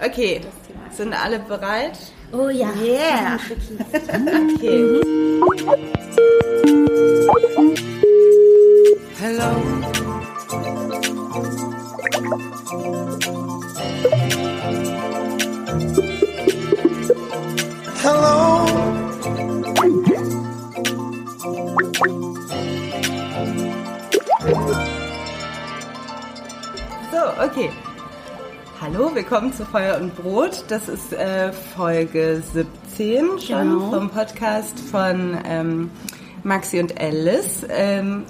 Okay, sind alle bereit? Oh ja. Yeah. Okay. Hello. Hello. So, okay. Hallo, willkommen zu Feuer und Brot. Das ist äh, Folge 17 schon Genau. vom Podcast von ähm, Maxi und Alice. Ähm,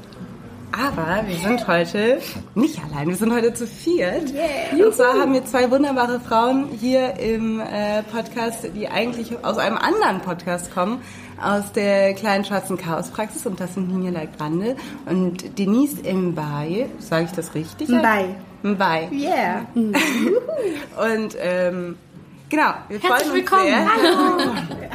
aber wir sind heute nicht allein, wir sind heute zu viert. Und zwar haben wir zwei wunderbare Frauen hier im äh, Podcast, die eigentlich aus einem anderen Podcast kommen, aus der kleinen schwarzen Chaospraxis. Und das sind Nina Grande und Denise Mbaye. Sage ich das richtig? Mbaye. Mbaye. Yeah. Und ähm, genau, wir freuen Herzlich uns willkommen. sehr. Hallo.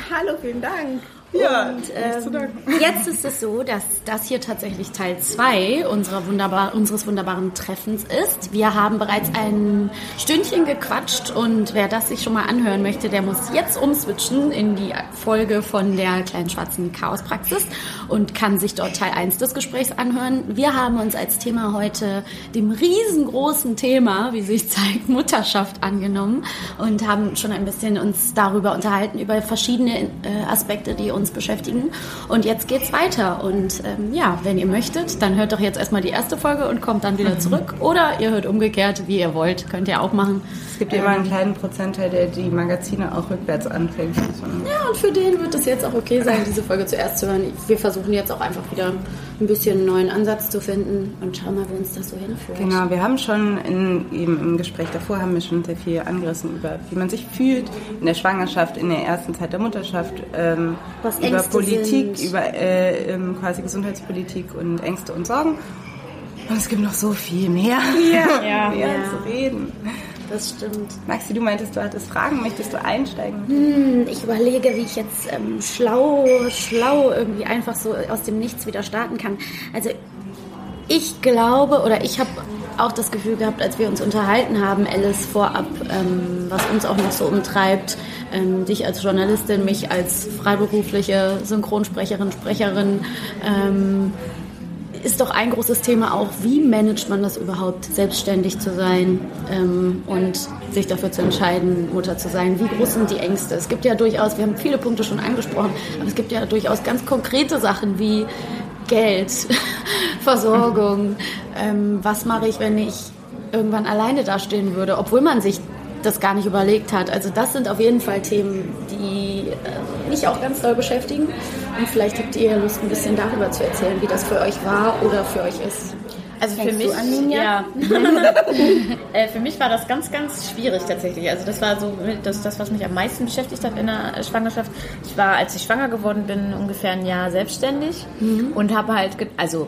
Hallo, vielen Dank. Ja, Und ähm, jetzt ist es so, dass das hier tatsächlich Teil 2 unserer wunderbar, unseres wunderbaren Treffens ist. Wir haben bereits ein Stündchen gequatscht und wer das sich schon mal anhören möchte, der muss jetzt umswitchen in die Folge von der kleinen schwarzen Chaospraxis und kann sich dort Teil 1 des Gesprächs anhören. Wir haben uns als Thema heute dem riesengroßen Thema, wie sich zeigt, Mutterschaft angenommen und haben schon ein bisschen uns darüber unterhalten, über verschiedene äh, Aspekte, die uns beschäftigen. Und jetzt geht's weiter. Und ähm, ja, wenn ihr möchtet, dann hört doch jetzt erstmal die erste Folge und kommt dann wieder zurück. Oder ihr hört umgekehrt, wie ihr wollt. Könnt ihr auch machen. Es gibt ja immer einen kleinen Prozentteil, der die Magazine auch rückwärts anfängt. Ja, und für den wird es jetzt auch okay sein, diese Folge zuerst zu hören. Wir versuchen jetzt auch einfach wieder ein bisschen einen neuen Ansatz zu finden und schauen mal, wo uns das so hinführt. Genau, wir haben schon in, eben im Gespräch davor haben wir schon sehr viel angerissen über, wie man sich fühlt in der Schwangerschaft, in der ersten Zeit der Mutterschaft, ähm, über Politik, sind. über äh, ähm, quasi Gesundheitspolitik und Ängste und Sorgen. Und es gibt noch so viel mehr, Ja. mehr Ja. zu reden. Das stimmt. Maxi, du meintest, du hattest Fragen. Möchtest du einsteigen? Hm, Ich überlege, wie ich jetzt ähm, schlau, schlau irgendwie einfach so aus dem Nichts wieder starten kann. Also ich glaube oder ich habe auch das Gefühl gehabt, als wir uns unterhalten haben, Alice vorab, ähm, was uns auch noch so umtreibt, ähm, dich als Journalistin, mich als freiberufliche Synchronsprecherin, Sprecherin, ähm, ist doch ein großes Thema auch, wie managt man das überhaupt, selbstständig zu sein ähm, und sich dafür zu entscheiden, Mutter zu sein. Wie groß sind die Ängste? Es gibt ja durchaus, wir haben viele Punkte schon angesprochen, aber es gibt ja durchaus ganz konkrete Sachen wie Geld, Versorgung, ähm, was mache ich, wenn ich irgendwann alleine dastehen würde, obwohl man sich das gar nicht überlegt hat. Also das sind auf jeden Fall Themen, die äh, mich auch ganz doll beschäftigen. Und vielleicht habt ihr Lust, ein bisschen darüber zu erzählen, wie das für euch war oder für euch ist. Also für mich, an, ja, äh, für mich war das ganz, ganz schwierig tatsächlich. Also das war so das, das, was mich am meisten beschäftigt hat in der Schwangerschaft. Ich war, als ich schwanger geworden bin, ungefähr ein Jahr selbstständig und habe halt, also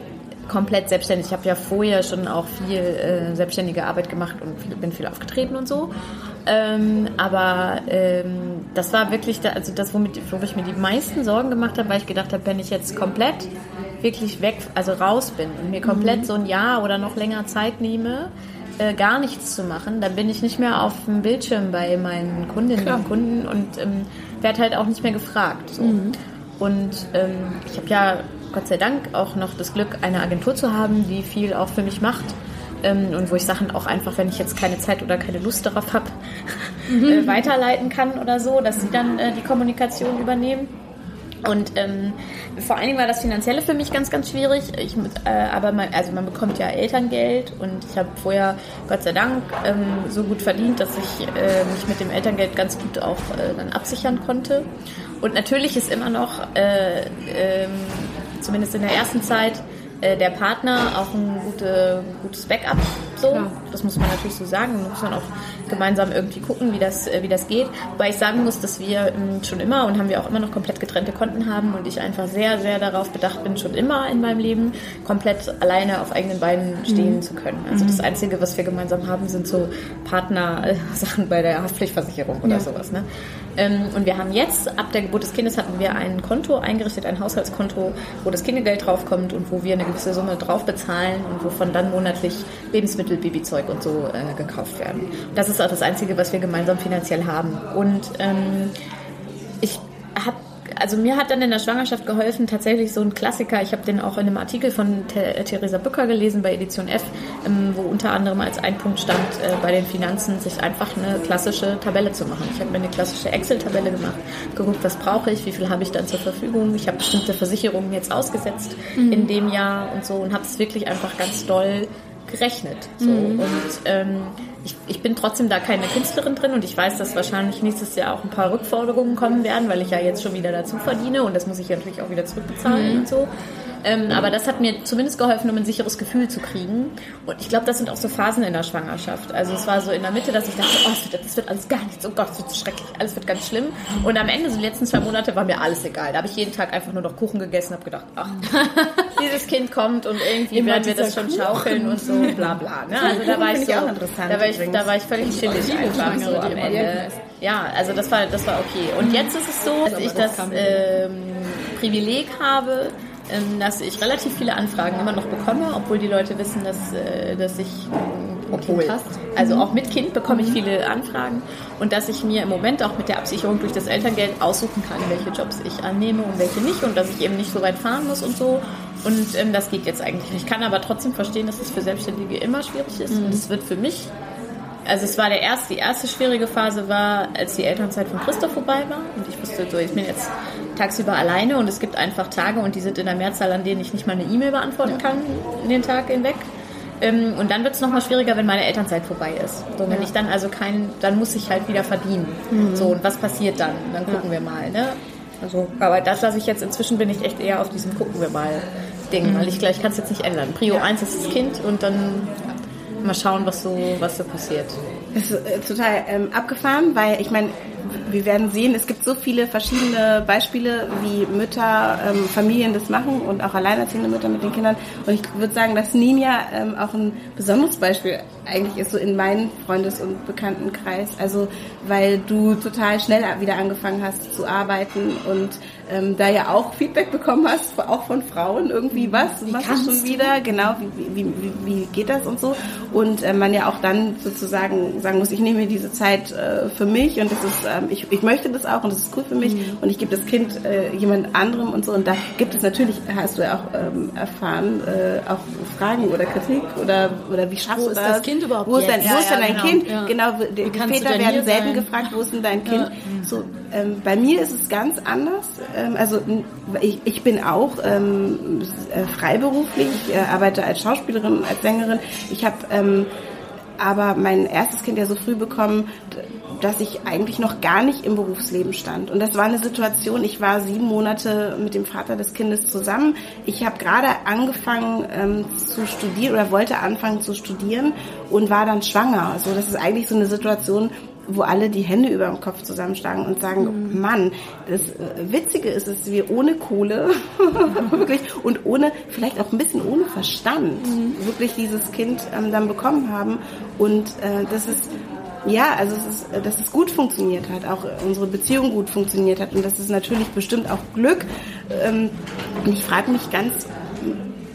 komplett selbstständig. Ich habe ja vorher schon auch viel äh, selbstständige Arbeit gemacht und viel, bin viel aufgetreten und so. Ähm, aber ähm, das war wirklich, da, also das, womit, wo ich mir die meisten Sorgen gemacht habe, weil ich gedacht habe, wenn ich jetzt komplett wirklich weg, also raus bin und mir komplett mhm. so ein Jahr oder noch länger Zeit nehme, äh, gar nichts zu machen, dann bin ich nicht mehr auf dem Bildschirm bei meinen Kundinnen Klar. und Kunden und ähm, werde halt auch nicht mehr gefragt. So. Mhm. Und ähm, ich habe ja Gott sei Dank auch noch das Glück, eine Agentur zu haben, die viel auch für mich macht. Ähm, und wo ich Sachen auch einfach, wenn ich jetzt keine Zeit oder keine Lust darauf habe, mhm. äh, weiterleiten kann oder so, dass sie dann äh, die Kommunikation übernehmen. Und ähm, vor allen Dingen war das Finanzielle für mich ganz, ganz schwierig. Ich, äh, aber man, also man bekommt ja Elterngeld und ich habe vorher Gott sei Dank ähm, so gut verdient, dass ich äh, mich mit dem Elterngeld ganz gut auch äh, dann absichern konnte. Und natürlich ist immer noch, äh, ähm, zumindest in der ersten Zeit, äh, der Partner auch ein gute, gutes Backup. So, Klar. das muss man natürlich so sagen. Da muss man auch gemeinsam irgendwie gucken, wie das, äh, wie das geht. Weil ich sagen muss, dass wir ähm, schon immer und haben wir auch immer noch komplett getrennte Konten haben und ich einfach sehr, sehr darauf bedacht bin, schon immer in meinem Leben komplett alleine auf eigenen Beinen stehen mhm. zu können. Also das mhm. Einzige, was wir gemeinsam haben, sind so Partner-Sachen bei der Haftpflichtversicherung oder ja. sowas. Ne? Ähm, und wir haben jetzt, ab der Geburt des Kindes, hatten wir ein Konto eingerichtet, ein Haushaltskonto, wo das Kindergeld draufkommt und wo wir eine gewisse Summe drauf bezahlen und wovon dann monatlich Lebensmittel, Babyzeug und so äh, gekauft werden. Das ist auch das Einzige, was wir gemeinsam finanziell haben. Und ähm, ich habe also mir hat dann in der Schwangerschaft geholfen, tatsächlich so ein Klassiker. Ich habe den auch in einem Artikel von Theresa Bücker gelesen bei Edition F, ähm, wo unter anderem als ein Punkt stand, äh, bei den Finanzen sich einfach eine klassische Tabelle zu machen. Ich habe mir eine klassische Excel-Tabelle gemacht, geguckt, was brauche ich, wie viel habe ich dann zur Verfügung. Ich habe bestimmte Versicherungen jetzt ausgesetzt mhm. in dem Jahr und so und habe es wirklich einfach ganz doll gerechnet. So. Mhm. Und ähm, ich, ich bin trotzdem da keine Künstlerin drin und ich weiß, dass wahrscheinlich nächstes Jahr auch ein paar Rückforderungen kommen werden, weil ich ja jetzt schon wieder dazu verdiene und das muss ich ja natürlich auch wieder zurückbezahlen mhm. und so. Ähm, aber das hat mir zumindest geholfen, um ein sicheres Gefühl zu kriegen. Und ich glaube, das sind auch so Phasen in der Schwangerschaft. Also es war so in der Mitte, dass ich dachte, oh, das wird, das wird alles gar nichts, oh Gott, das wird schrecklich, alles wird ganz schlimm. Und am Ende, so die letzten zwei Monate, war mir alles egal. Da habe ich jeden Tag einfach nur noch Kuchen gegessen, habe gedacht, ach, dieses Kind kommt und irgendwie werden wir das schon Kuchen. schaukeln und so, bla bla. Ne? Also da war ich so, da war ich, da war ich völlig chillig einfach so am Ende. Ja, also das war, das war okay. Und jetzt ist es so, dass ich das ähm, Privileg habe, dass ich relativ viele Anfragen immer noch bekomme, obwohl die Leute wissen, dass, äh, dass ich obwohl, also auch mit Kind bekomme ich viele Anfragen und dass ich mir im Moment auch mit der Absicherung durch das Elterngeld aussuchen kann, welche Jobs ich annehme und welche nicht und dass ich eben nicht so weit fahren muss und so. Und ähm, das geht jetzt eigentlich nicht. Ich kann aber trotzdem verstehen, dass es für Selbstständige immer schwierig ist mhm. und es wird für mich also es war der erste, die erste schwierige Phase war, als die Elternzeit von Christoph vorbei war. Und ich wusste so, ich bin jetzt tagsüber alleine und es gibt einfach Tage und die sind in der Mehrzahl, an denen ich nicht mal eine E-Mail beantworten kann in den Tag hinweg. Ähm, und dann wird es nochmal schwieriger, wenn meine Elternzeit vorbei ist. So, wenn ja. ich dann also kein, dann muss ich halt wieder verdienen. Mhm. So, und was passiert dann? Dann gucken ja. wir mal, ne? Also, aber das lasse ich jetzt, inzwischen bin ich echt eher auf diesem gucken wir mal Ding, mhm. weil ich gleich kann es jetzt nicht ändern. Prio ja. 1 ist das Kind und dann mal schauen, was so, was so passiert. Das ist äh, total ähm, abgefahren, weil ich meine, wir werden sehen, es gibt so viele verschiedene Beispiele, wie Mütter, ähm, Familien das machen und auch alleinerziehende Mütter mit den Kindern. Und ich würde sagen, dass Ninja ähm, auch ein besonderes Beispiel eigentlich ist, so in meinem Freundes- und Bekanntenkreis. Also, weil du total schnell wieder angefangen hast zu arbeiten und ähm, da ja auch Feedback bekommen hast, auch von Frauen irgendwie, mhm. was wie machst du schon wieder, genau, wie, wie, wie, wie geht das und so. Und äh, man ja auch dann sozusagen sagen muss, ich nehme mir diese Zeit äh, für mich und das ist, ähm, ich, ich möchte das auch und das ist cool für mich mhm. und ich gebe das Kind äh, jemand anderem und so. Und da gibt es natürlich, hast du ja auch ähm, erfahren, äh, auch Fragen oder Kritik oder, oder wie schaffst wo du das? Wo ist das Kind überhaupt Wo ist dein, ja, wo ist ja, dein genau. Kind? Ja. Genau, die, Väter werden selten sein? gefragt, wo ist denn dein Kind? So, ähm, bei mir ist es ganz anders. Ähm, also ich, ich bin auch ähm, äh, freiberuflich, ich äh, arbeite als Schauspielerin, als Sängerin. Ich habe ähm, aber mein erstes Kind ja so früh bekommen, dass ich eigentlich noch gar nicht im Berufsleben stand. Und das war eine Situation, ich war sieben Monate mit dem Vater des Kindes zusammen. Ich habe gerade angefangen ähm, zu studieren oder wollte anfangen zu studieren und war dann schwanger. Also das ist eigentlich so eine Situation, wo alle die Hände über dem Kopf zusammenschlagen und sagen, mhm. Mann, das äh, Witzige ist, dass wir ohne Kohle wirklich und ohne, vielleicht auch ein bisschen ohne Verstand, mhm. wirklich dieses Kind ähm, dann bekommen haben. Und äh, das ist ja, also es ist, äh, dass es gut funktioniert hat, auch unsere Beziehung gut funktioniert hat und das ist natürlich bestimmt auch Glück. Ähm, und ich frage mich ganz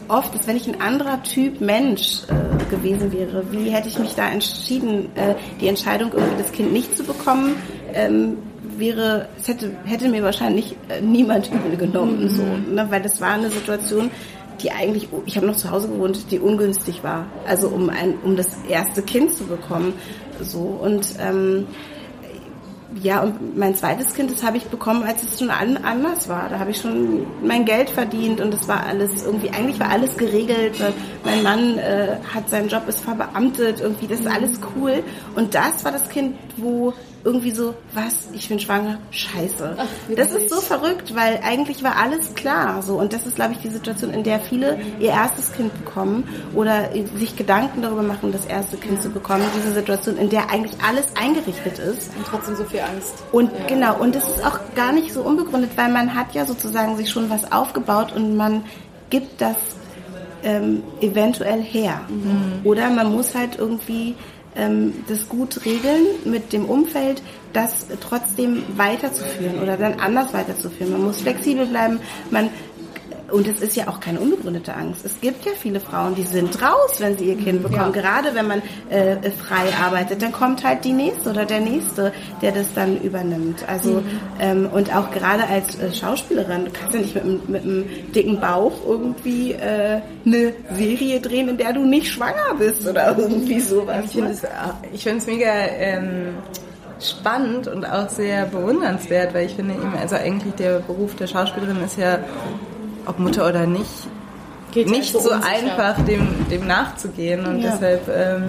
oft ist, wenn ich ein anderer Typ Mensch äh, gewesen wäre, wie hätte ich mich da entschieden, äh, die Entscheidung, irgendwie das Kind nicht zu bekommen, ähm, wäre, es hätte, hätte mir wahrscheinlich äh, niemand übel genommen, mhm. so, ne? weil das war eine Situation, die eigentlich, ich habe noch zu Hause gewohnt, die ungünstig war, also um ein, um das erste Kind zu bekommen, so und ähm, ja, und mein zweites Kind, das habe ich bekommen, als es schon an, anders war. Da habe ich schon mein Geld verdient und es war alles irgendwie, eigentlich war alles geregelt. Mein Mann äh, hat seinen Job, ist verbeamtet, irgendwie, das ist alles cool. Und das war das Kind, wo irgendwie so, was, ich bin schwanger, scheiße. Ach, das ist so verrückt, weil eigentlich war alles klar. So. Und das ist, glaube ich, die Situation, in der viele ihr erstes Kind bekommen oder sich Gedanken darüber machen, das erste Kind zu bekommen. Diese Situation, in der eigentlich alles eingerichtet ist. Und trotzdem so viel Angst. Und ja. genau, und das ist auch gar nicht so unbegründet, weil man hat ja sozusagen sich schon was aufgebaut und man gibt das ähm, eventuell her. Mhm. Oder man muss halt irgendwie das gut regeln mit dem Umfeld, das trotzdem weiterzuführen oder dann anders weiterzuführen. Man muss flexibel bleiben, man und es ist ja auch keine unbegründete Angst. Es gibt ja viele Frauen, die sind raus, wenn sie ihr Kind bekommen. Ja. Gerade wenn man äh, frei arbeitet, dann kommt halt die nächste oder der nächste, der das dann übernimmt. Also mhm. ähm, und auch gerade als äh, Schauspielerin, du kannst ja nicht mit, mit einem dicken Bauch irgendwie äh, eine Serie drehen, in der du nicht schwanger bist oder irgendwie sowas. Ich finde es ich find's mega ähm, spannend und auch sehr bewundernswert, weil ich finde eben, also eigentlich der Beruf der Schauspielerin ist ja ob Mutter oder nicht, Geht nicht so, so einfach dem, dem nachzugehen. Und ja. deshalb ähm,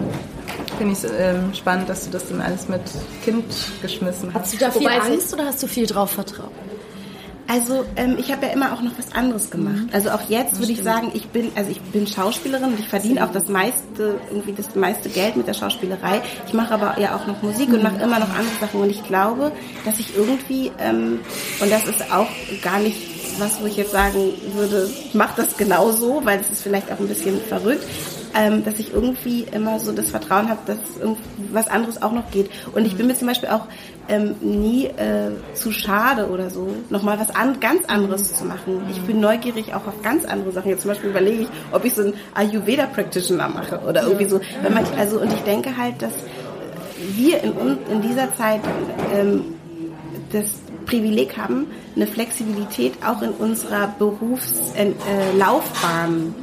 finde ich es ähm, spannend, dass du das dann alles mit Kind geschmissen hast. Hast du da viel Wobei Angst oder hast du viel drauf vertraut? Also ähm, ich habe ja immer auch noch was anderes gemacht. Mhm. Also auch jetzt würde ich sagen, ich bin also ich bin Schauspielerin und ich verdiene auch das meiste irgendwie das meiste Geld mit der Schauspielerei. Ich mache aber ja auch noch Musik und mache immer noch andere Sachen und ich glaube, dass ich irgendwie ähm, und das ist auch gar nicht was, wo ich jetzt sagen würde, mach das genauso, weil es ist vielleicht auch ein bisschen verrückt, ähm, dass ich irgendwie immer so das Vertrauen habe, dass was anderes auch noch geht. Und ich bin mir zum Beispiel auch ähm, nie äh, zu schade oder so, nochmal was an, ganz anderes zu machen. Ich bin neugierig auch auf ganz andere Sachen. Jetzt zum Beispiel überlege ich, ob ich so einen Ayurveda-Practitioner mache oder irgendwie so. Wenn man, also, und ich denke halt, dass wir in, in dieser Zeit ähm, das Privileg haben, eine Flexibilität auch in unserer Berufslaufbahn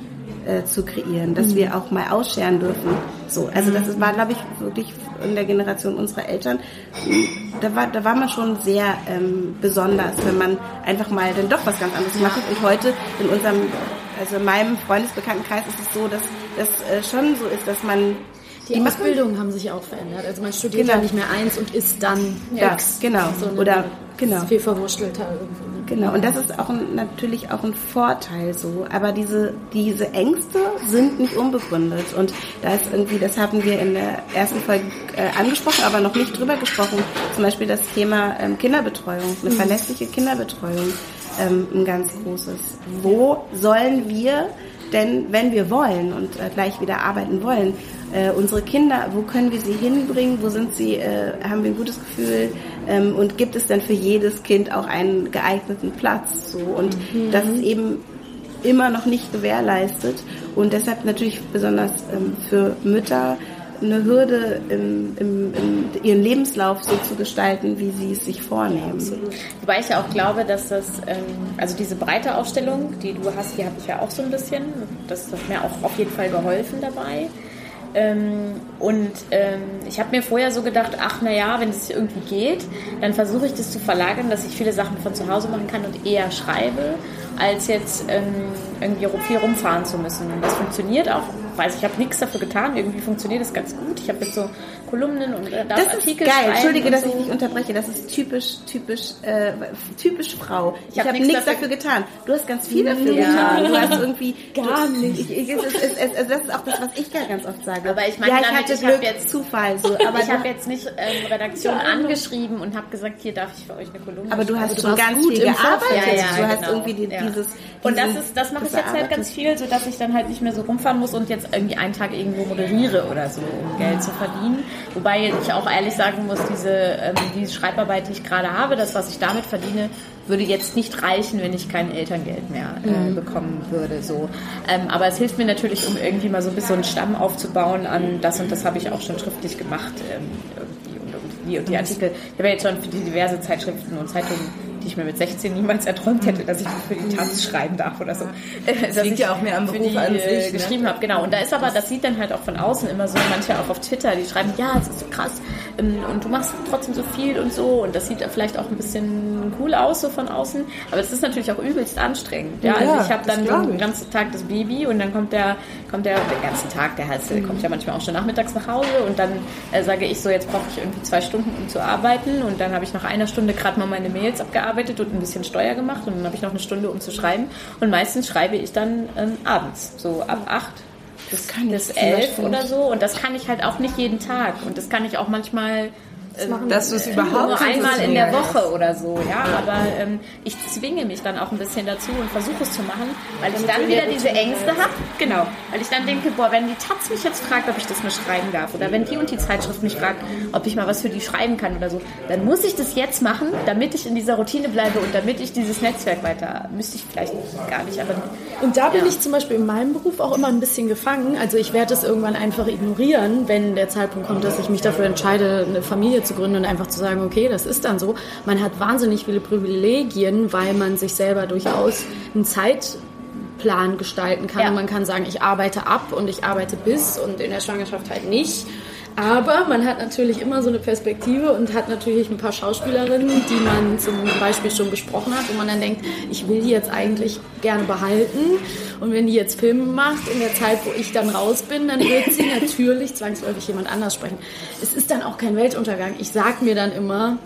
äh, äh, zu kreieren, dass mhm. wir auch mal ausscheren dürfen. So, also das ist, war, glaube ich, wirklich in der Generation unserer Eltern, da war, da war man schon sehr ähm, besonders, wenn man einfach mal dann doch was ganz anderes macht. Und heute in unserem, also in meinem Freundesbekanntenkreis ist es so, dass das äh, schon so ist, dass man die, die Ausbildungen haben sich auch verändert. Also man studiert genau. ja nicht mehr eins und ist dann ja, X. Genau. So Oder genau. viel verwurschtelter irgendwie. Ne? Genau. Und das ist auch ein, natürlich auch ein Vorteil so. Aber diese, diese Ängste sind nicht unbegründet. Und da ist irgendwie, das haben wir in der ersten Folge äh, angesprochen, aber noch nicht drüber gesprochen. Zum Beispiel das Thema ähm, Kinderbetreuung, eine mhm. verlässliche Kinderbetreuung, ähm, ein ganz großes. Wo sollen wir denn, wenn wir wollen und äh, gleich wieder arbeiten wollen, äh, unsere Kinder, wo können wir sie hinbringen? Wo sind sie? Äh, haben wir ein gutes Gefühl? Ähm, und gibt es denn für jedes Kind auch einen geeigneten Platz? So und mhm. das ist eben immer noch nicht gewährleistet und deshalb natürlich besonders ähm, für Mütter eine Hürde im, im, im, ihren Lebenslauf so zu gestalten, wie sie es sich vornehmen. Absolut. Wobei ich ja auch glaube, dass das, ähm, also diese breite Aufstellung, die du hast, die habe ich ja auch so ein bisschen. Das hat mir auch auf jeden Fall geholfen dabei. Ähm, und ähm, ich habe mir vorher so gedacht, ach naja, wenn es irgendwie geht, dann versuche ich das zu verlagern, dass ich viele Sachen von zu Hause machen kann und eher schreibe, als jetzt ähm, irgendwie viel rumfahren zu müssen. Und das funktioniert auch weiß ich habe nichts dafür getan. Irgendwie funktioniert das ganz gut. Ich habe jetzt so Kolumnen und äh, das Artikel ist geil. Entschuldige, dass so. ich dich unterbreche. Das ist typisch, typisch, äh, typisch Frau. Ich, ich habe hab nichts dafür, dafür, getan. Du hast ganz viel dafür ja. getan. Du hast irgendwie gar du, nicht. Ich, ich, es, es, es, das ist auch das, was ich ganz oft sage. Aber ich meine, ja, ich damit, hatte ich Glück, jetzt Zufall. So. Aber ich habe jetzt nicht ähm, Redaktion ja, angeschrieben und habe gesagt, hier darf ich für euch eine Kolumne. Aber du hast schon ganz viel gearbeitet. Ja, ja, du hast genau. irgendwie die, dieses, Und das ist, das mache ich jetzt halt ganz viel, so dass ich dann halt nicht mehr so rumfahren muss und jetzt irgendwie einen Tag irgendwo moderiere oder so, um Geld zu verdienen. Wobei ich auch ehrlich sagen muss, diese, ähm, diese Schreibarbeit, die ich gerade habe, das, was ich damit verdiene, würde jetzt nicht reichen, wenn ich kein Elterngeld mehr äh, mhm. bekommen würde. So. Ähm, aber es hilft mir natürlich, um irgendwie mal so ein bisschen einen Stamm aufzubauen an das und das habe ich auch schon schriftlich gemacht. Ähm, irgendwie und, und, die, und die Artikel, ich habe ja jetzt schon für die diverse Zeitschriften und Zeitungen die ich mir mit 16 niemals erträumt hätte, dass ich für die Taz schreiben darf oder so. Das liegt ja auch mehr am Beruf die, an sich. Ne? geschrieben habe, genau. Und da ist aber, das sieht dann halt auch von außen immer so, manche auch auf Twitter, die schreiben, ja, es ist so krass und du machst trotzdem so viel und so und das sieht vielleicht auch ein bisschen cool aus so von außen, aber es ist natürlich auch übelst anstrengend. Ja, also ich habe dann den ganzen Tag das Baby und dann kommt der, kommt der den ganzen Tag, der heißt, mhm. kommt ja manchmal auch schon nachmittags nach Hause und dann äh, sage ich so, jetzt brauche ich irgendwie zwei Stunden, um zu arbeiten und dann habe ich nach einer Stunde gerade mal meine Mails abgearbeitet und ein bisschen Steuer gemacht und dann habe ich noch eine Stunde, um zu schreiben und meistens schreibe ich dann ähm, abends, so ab acht bis, bis elf oder so. Und das kann ich halt auch nicht jeden Tag. Und das kann ich auch manchmal ähm, dass du es überhaupt nur einmal in der Woche oder so, ja. Aber ähm, ich zwinge mich dann auch ein bisschen dazu und versuche es zu machen, weil ich dann wieder diese Ängste habe. Genau, weil ich dann denke, boah, wenn die Taz mich jetzt fragt, ob ich das mal schreiben darf, oder wenn die und die Zeitschrift mich fragt, ob ich mal was für die schreiben kann oder so, dann muss ich das jetzt machen, damit ich in dieser Routine bleibe und damit ich dieses Netzwerk weiter. Müsste ich vielleicht gar nicht, aber und da bin ja. ich zum Beispiel in meinem Beruf auch immer ein bisschen gefangen. Also ich werde es irgendwann einfach ignorieren, wenn der Zeitpunkt kommt, dass ich mich dafür entscheide, eine Familie zu gründen und einfach zu sagen, okay, das ist dann so. Man hat wahnsinnig viele Privilegien, weil man sich selber durchaus einen Zeitplan gestalten kann. Ja. Man kann sagen, ich arbeite ab und ich arbeite bis und in der Schwangerschaft halt nicht. Aber man hat natürlich immer so eine Perspektive und hat natürlich ein paar Schauspielerinnen, die man zum Beispiel schon besprochen hat, wo man dann denkt, ich will die jetzt eigentlich gerne behalten. Und wenn die jetzt Filme macht, in der Zeit, wo ich dann raus bin, dann wird sie natürlich zwangsläufig jemand anders sprechen. Es ist dann auch kein Weltuntergang. Ich sag mir dann immer,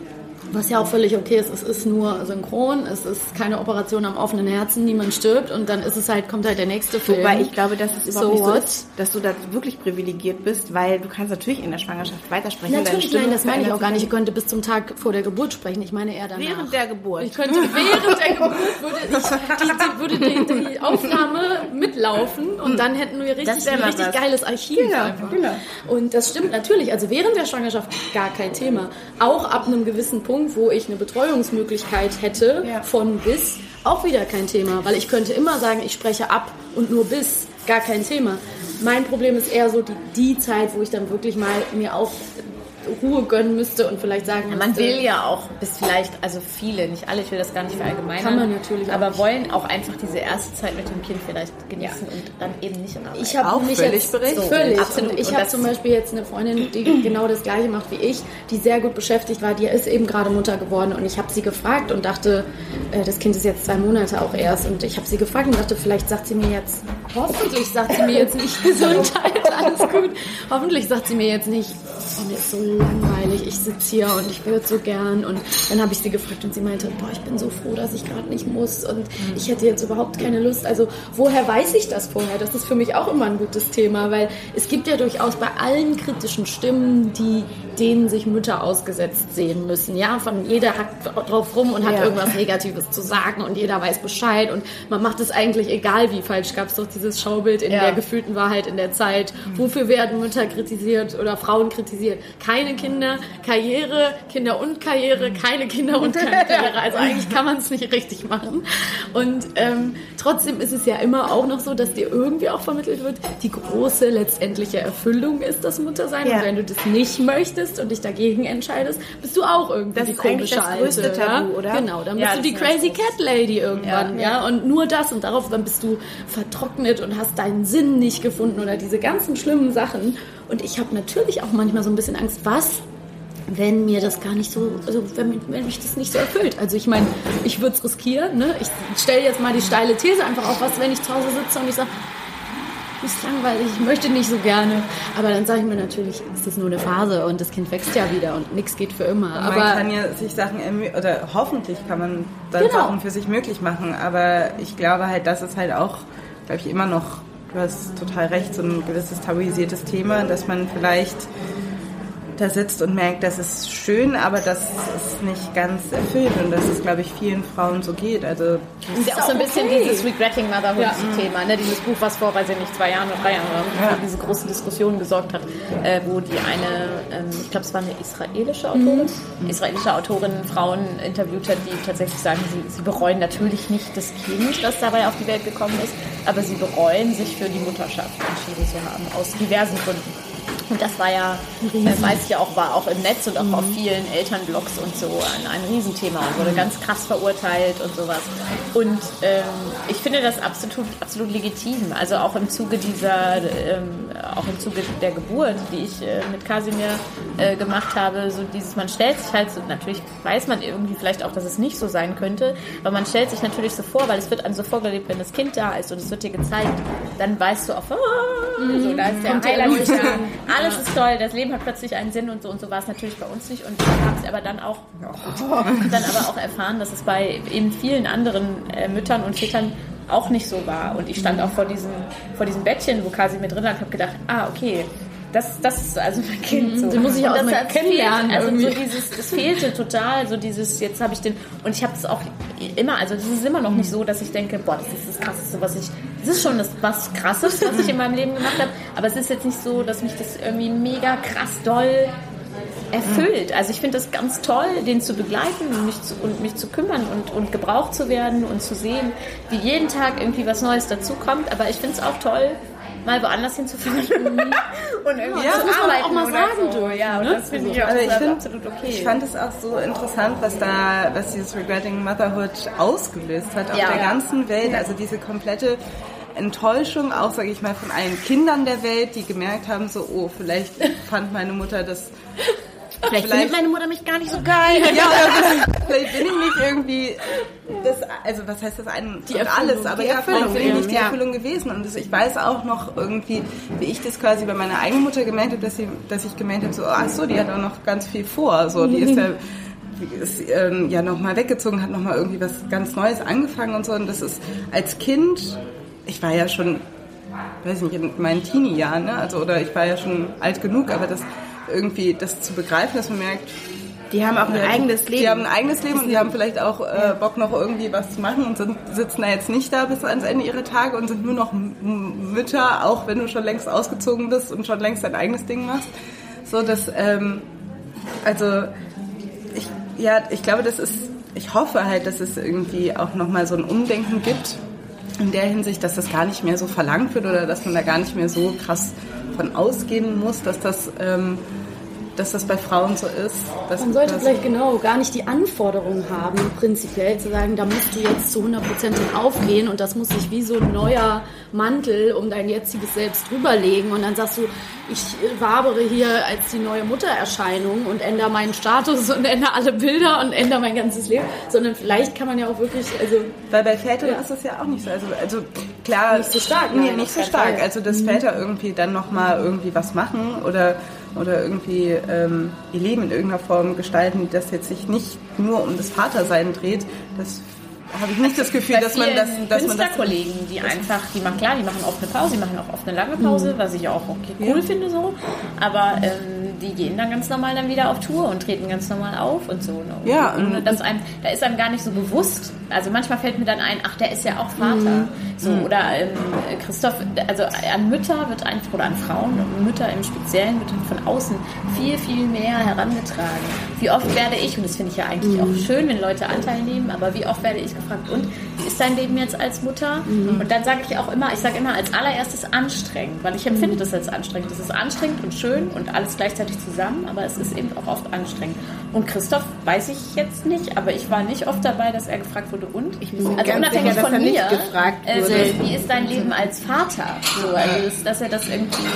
was ja auch völlig okay ist, es ist nur synchron, es ist keine Operation am offenen Herzen, niemand stirbt und dann ist es halt, kommt halt der nächste Film. Wobei ich glaube, dass es überhaupt so nicht so ist, dass du da wirklich privilegiert bist, weil du kannst natürlich in der Schwangerschaft weitersprechen. Natürlich, nein, das meine ich auch gar nicht. Ich könnte bis zum Tag vor der Geburt sprechen. Ich meine eher danach. Während der Geburt. Ich könnte während der Geburt würde, ich, die, die, würde die, die, Aufnahme mitlaufen und dann hätten wir richtig, ein richtig geiles Archiv genau, einfach. Genau. Und das stimmt natürlich. Also während der Schwangerschaft gar kein Thema. Auch ab einem gewissen Punkt Punkt, wo ich eine Betreuungsmöglichkeit hätte, ja. von bis, auch wieder kein Thema, weil ich könnte immer sagen, ich spreche ab und nur bis, gar kein Thema. Mein Problem ist eher so die, die Zeit, wo ich dann wirklich mal mir auch Ruhe gönnen müsste und vielleicht sagen ja, Man müsste, will ja auch bis vielleicht, also viele, nicht alle, ich will das gar nicht verallgemeinern. Kann man natürlich Aber auch wollen auch einfach diese erste Zeit mit dem Kind vielleicht genießen ja. und dann eben nicht in Arbeit. Ich habe mich völlig jetzt, berichtet. So, völlig. Absolut. Und ich habe zum Beispiel jetzt eine Freundin, die genau das gleiche macht wie ich, die sehr gut beschäftigt war, die ist eben gerade Mutter geworden und ich habe sie gefragt und dachte, äh, das Kind ist jetzt zwei Monate auch erst und ich habe sie gefragt und dachte, vielleicht sagt sie mir jetzt, hoffentlich sagt sie mir jetzt nicht Gesundheit, alles gut. Hoffentlich sagt sie mir jetzt nicht, oh, mir ist so langweilig, ich sitze hier und ich würde so gern. Und dann habe ich sie gefragt und sie meinte, boah, ich bin so froh, dass ich gerade nicht muss und ich hätte jetzt überhaupt keine Lust. Also woher weiß ich das vorher? Das ist für mich auch immer ein gutes Thema, weil es gibt ja durchaus bei allen kritischen Stimmen, die denen sich Mütter ausgesetzt sehen müssen. Ja, von jeder hackt drauf rum und hat ja. irgendwas Negatives zu sagen und jeder weiß Bescheid und man macht es eigentlich egal wie falsch. Gab es doch dieses Schaubild in ja. der gefühlten Wahrheit in der Zeit. Wofür werden Mütter kritisiert oder Frauen kritisiert? Keine Kinder, Karriere, Kinder und Karriere, keine Kinder und keine Karriere. Also eigentlich kann man es nicht richtig machen. Und ähm, trotzdem ist es ja immer auch noch so, dass dir irgendwie auch vermittelt wird, die große letztendliche Erfüllung ist das Muttersein. Ja. Und wenn du das nicht möchtest und dich dagegen entscheidest, bist du auch irgendwie das die komische das größte Alte, Tabu, ja? oder? Genau, dann bist ja, du die Crazy Cat Lady irgendwann, ja, ja. Und nur das und darauf dann bist du vertrocknet und hast deinen Sinn nicht gefunden oder diese ganzen schlimmen Sachen. Und ich habe natürlich auch manchmal so ein bisschen Angst, was wenn mir das gar nicht so, also wenn, wenn mich das nicht so erfüllt. Also ich meine, ich würde es riskieren. Ne? Ich stelle jetzt mal die steile These einfach auf, was, wenn ich zu Hause sitze und ich sage, ist langweilig, ich möchte nicht so gerne. Aber dann sage ich mir natürlich, es ist nur eine Phase und das Kind wächst ja wieder und nichts geht für immer. Man aber kann ja sich Sachen, oder hoffentlich kann man dann genau. Sachen für sich möglich machen. Aber ich glaube halt, das ist halt auch, glaube ich, immer noch, du hast total recht, so ein gewisses tabuisiertes Thema, dass man vielleicht da sitzt und merkt, das ist schön, aber das ist nicht ganz erfüllt und dass es, glaube ich, vielen Frauen so geht. Also das ist ja auch so ein bisschen okay. dieses Regretting Motherhood-Thema, ne? dieses Buch, was vor, weiß ich nicht, zwei Jahren oder drei Jahren ja. für diese großen Diskussionen gesorgt hat, äh, wo die eine, ähm, ich glaube, es war eine israelische Autorin, mhm. israelische Autorin Frauen interviewt hat, die tatsächlich sagen, sie, sie bereuen natürlich nicht das Kind, das dabei auf die Welt gekommen ist, aber sie bereuen, sich für die Mutterschaft entschieden zu haben, aus diversen Gründen. Und das war ja, äh, weiß ich ja auch, war auch im Netz und auch mhm. auf vielen Elternblogs und so ein, ein Riesenthema und wurde ganz krass verurteilt und sowas. Und ähm, ich finde das absolut, absolut legitim. Also auch im Zuge dieser, ähm, auch im Zuge der Geburt, die ich äh, mit Kasimir äh, gemacht habe, so dieses, man stellt sich halt, so, natürlich weiß man irgendwie vielleicht auch, dass es nicht so sein könnte, aber man stellt sich natürlich so vor, weil es wird einem so vorgelebt, wenn das Kind da ist und es wird dir gezeigt, dann weißt du auch, oh, mhm. so, da ist der Highlight alles ist toll, das Leben hat plötzlich einen Sinn und so und so war es natürlich bei uns nicht. Und ich habe es aber dann auch dann aber auch erfahren, dass es bei eben vielen anderen äh, Müttern und Vätern auch nicht so war. Und ich stand auch vor diesem vor diesem Bettchen, wo Kasi mit drin lag, und habe gedacht, ah okay, das, das ist also mein Kind. Mhm. So. Den muss ich auch mal kennenlernen. Also irgendwie. so dieses, das fehlte total, so dieses, jetzt habe ich den, und ich habe es auch immer, also das ist immer noch nicht so, dass ich denke, boah, das ist das Krasseste, was ich, das ist schon das, was Krasses, was ich in meinem Leben gemacht habe, aber es ist jetzt nicht so, dass mich das irgendwie mega krass doll erfüllt. Also ich finde das ganz toll, den zu begleiten und mich zu, und mich zu kümmern und, und gebraucht zu werden und zu sehen, wie jeden Tag irgendwie was Neues dazukommt. Aber ich finde es auch toll, mal woanders hinzufahren und irgendwie ja, zu arbeiten auch mal sagen so. Ja, und ne? das finde ich auch also ich find, absolut okay. Ich fand es auch so interessant, was da, was dieses Regretting Motherhood ausgelöst hat auf ja. der ganzen Welt. Also diese komplette Enttäuschung, auch sage ich mal, von allen Kindern der Welt, die gemerkt haben, so, oh, vielleicht fand meine Mutter das Vielleicht, vielleicht, findet meine Mutter mich gar nicht so geil. Ja, oder vielleicht, bin ich nicht irgendwie das, also was heißt das ein die Erfüllung, alles, aber die ja, Erfüllung, vielleicht bin ich nicht die Erfüllung gewesen. Und das, ich weiß auch noch irgendwie, wie ich das quasi bei meiner eigenen Mutter gemerkt habe, dass, sie, dass ich gemerkt habe, so, ach so, die hat auch noch ganz viel vor. So, die ist ja ist ähm, ja nochmal weggezogen, hat nochmal irgendwie was ganz Neues angefangen und so. Und das ist als Kind, ich war ja schon, weiß nicht, in meinen Teenie-Jahren, ne? also, oder ich war ja schon alt genug, aber das irgendwie das zu begreifen, dass man merkt, die haben auch ein ja, eigenes Leben. Die haben ein eigenes Leben und die haben vielleicht auch äh, Bock noch irgendwie was zu machen und sind, sitzen da jetzt nicht da bis ans Ende ihrer Tage und sind nur noch Mütter, auch wenn du schon längst ausgezogen bist und schon längst dein eigenes Ding machst. So dass, ähm, also ich, ja, ich glaube, das ist, ich hoffe halt, dass es irgendwie auch nochmal so ein Umdenken gibt in der Hinsicht, dass das gar nicht mehr so verlangt wird oder dass man da gar nicht mehr so krass von ausgehen muss, dass das, ähm, dass das bei Frauen so ist. Man sollte vielleicht genau gar nicht die Anforderungen haben, prinzipiell zu sagen, da musst du jetzt zu 100% aufgehen und das muss sich wie so ein neuer Mantel um dein jetziges Selbst drüberlegen und dann sagst du, ich wabere hier als die neue Muttererscheinung und ändere meinen Status und ändere alle Bilder und ändere mein ganzes Leben, sondern vielleicht kann man ja auch wirklich, also weil bei Vätern ja. ist das ja auch nicht so, also, also klar, nicht so stark, nee, nicht so stark, also dass mhm. Väter irgendwie dann noch mal irgendwie was machen oder oder irgendwie ähm, ihr Leben in irgendeiner Form gestalten, das jetzt sich nicht nur um das Vatersein dreht, das habe ich nicht das Gefühl, dass man das, dass man das Kollegen, die einfach, die machen klar, die machen oft eine Pause, die machen auch oft eine lange Pause, mhm. was ich auch okay, cool ja. finde so, aber ähm, die gehen dann ganz normal dann wieder auf Tour und treten ganz normal auf und so. Ne? Ja. Und, und das einem, da ist einem gar nicht so bewusst. Also manchmal fällt mir dann ein, ach, der ist ja auch Vater. Mhm. So mhm. oder ähm, Christoph, also an Mütter wird einfach oder an Frauen, Mütter im Speziellen wird von außen viel viel mehr herangetragen. Wie oft werde ich und das finde ich ja eigentlich mhm. auch schön, wenn Leute Anteil nehmen, aber wie oft werde ich gefragt, und wie ist dein Leben jetzt als Mutter? Mhm. Und dann sage ich auch immer, ich sage immer als allererstes anstrengend, weil ich empfinde das als anstrengend. Das ist anstrengend und schön und alles gleichzeitig zusammen, aber es ist eben auch oft anstrengend. Und Christoph weiß ich jetzt nicht, aber ich war nicht oft dabei, dass er gefragt wurde, und? Ich bin also unabhängig sicher, von mir, gefragt also, wie ist dein Leben als Vater? So, also dass, dass er das irgendwie,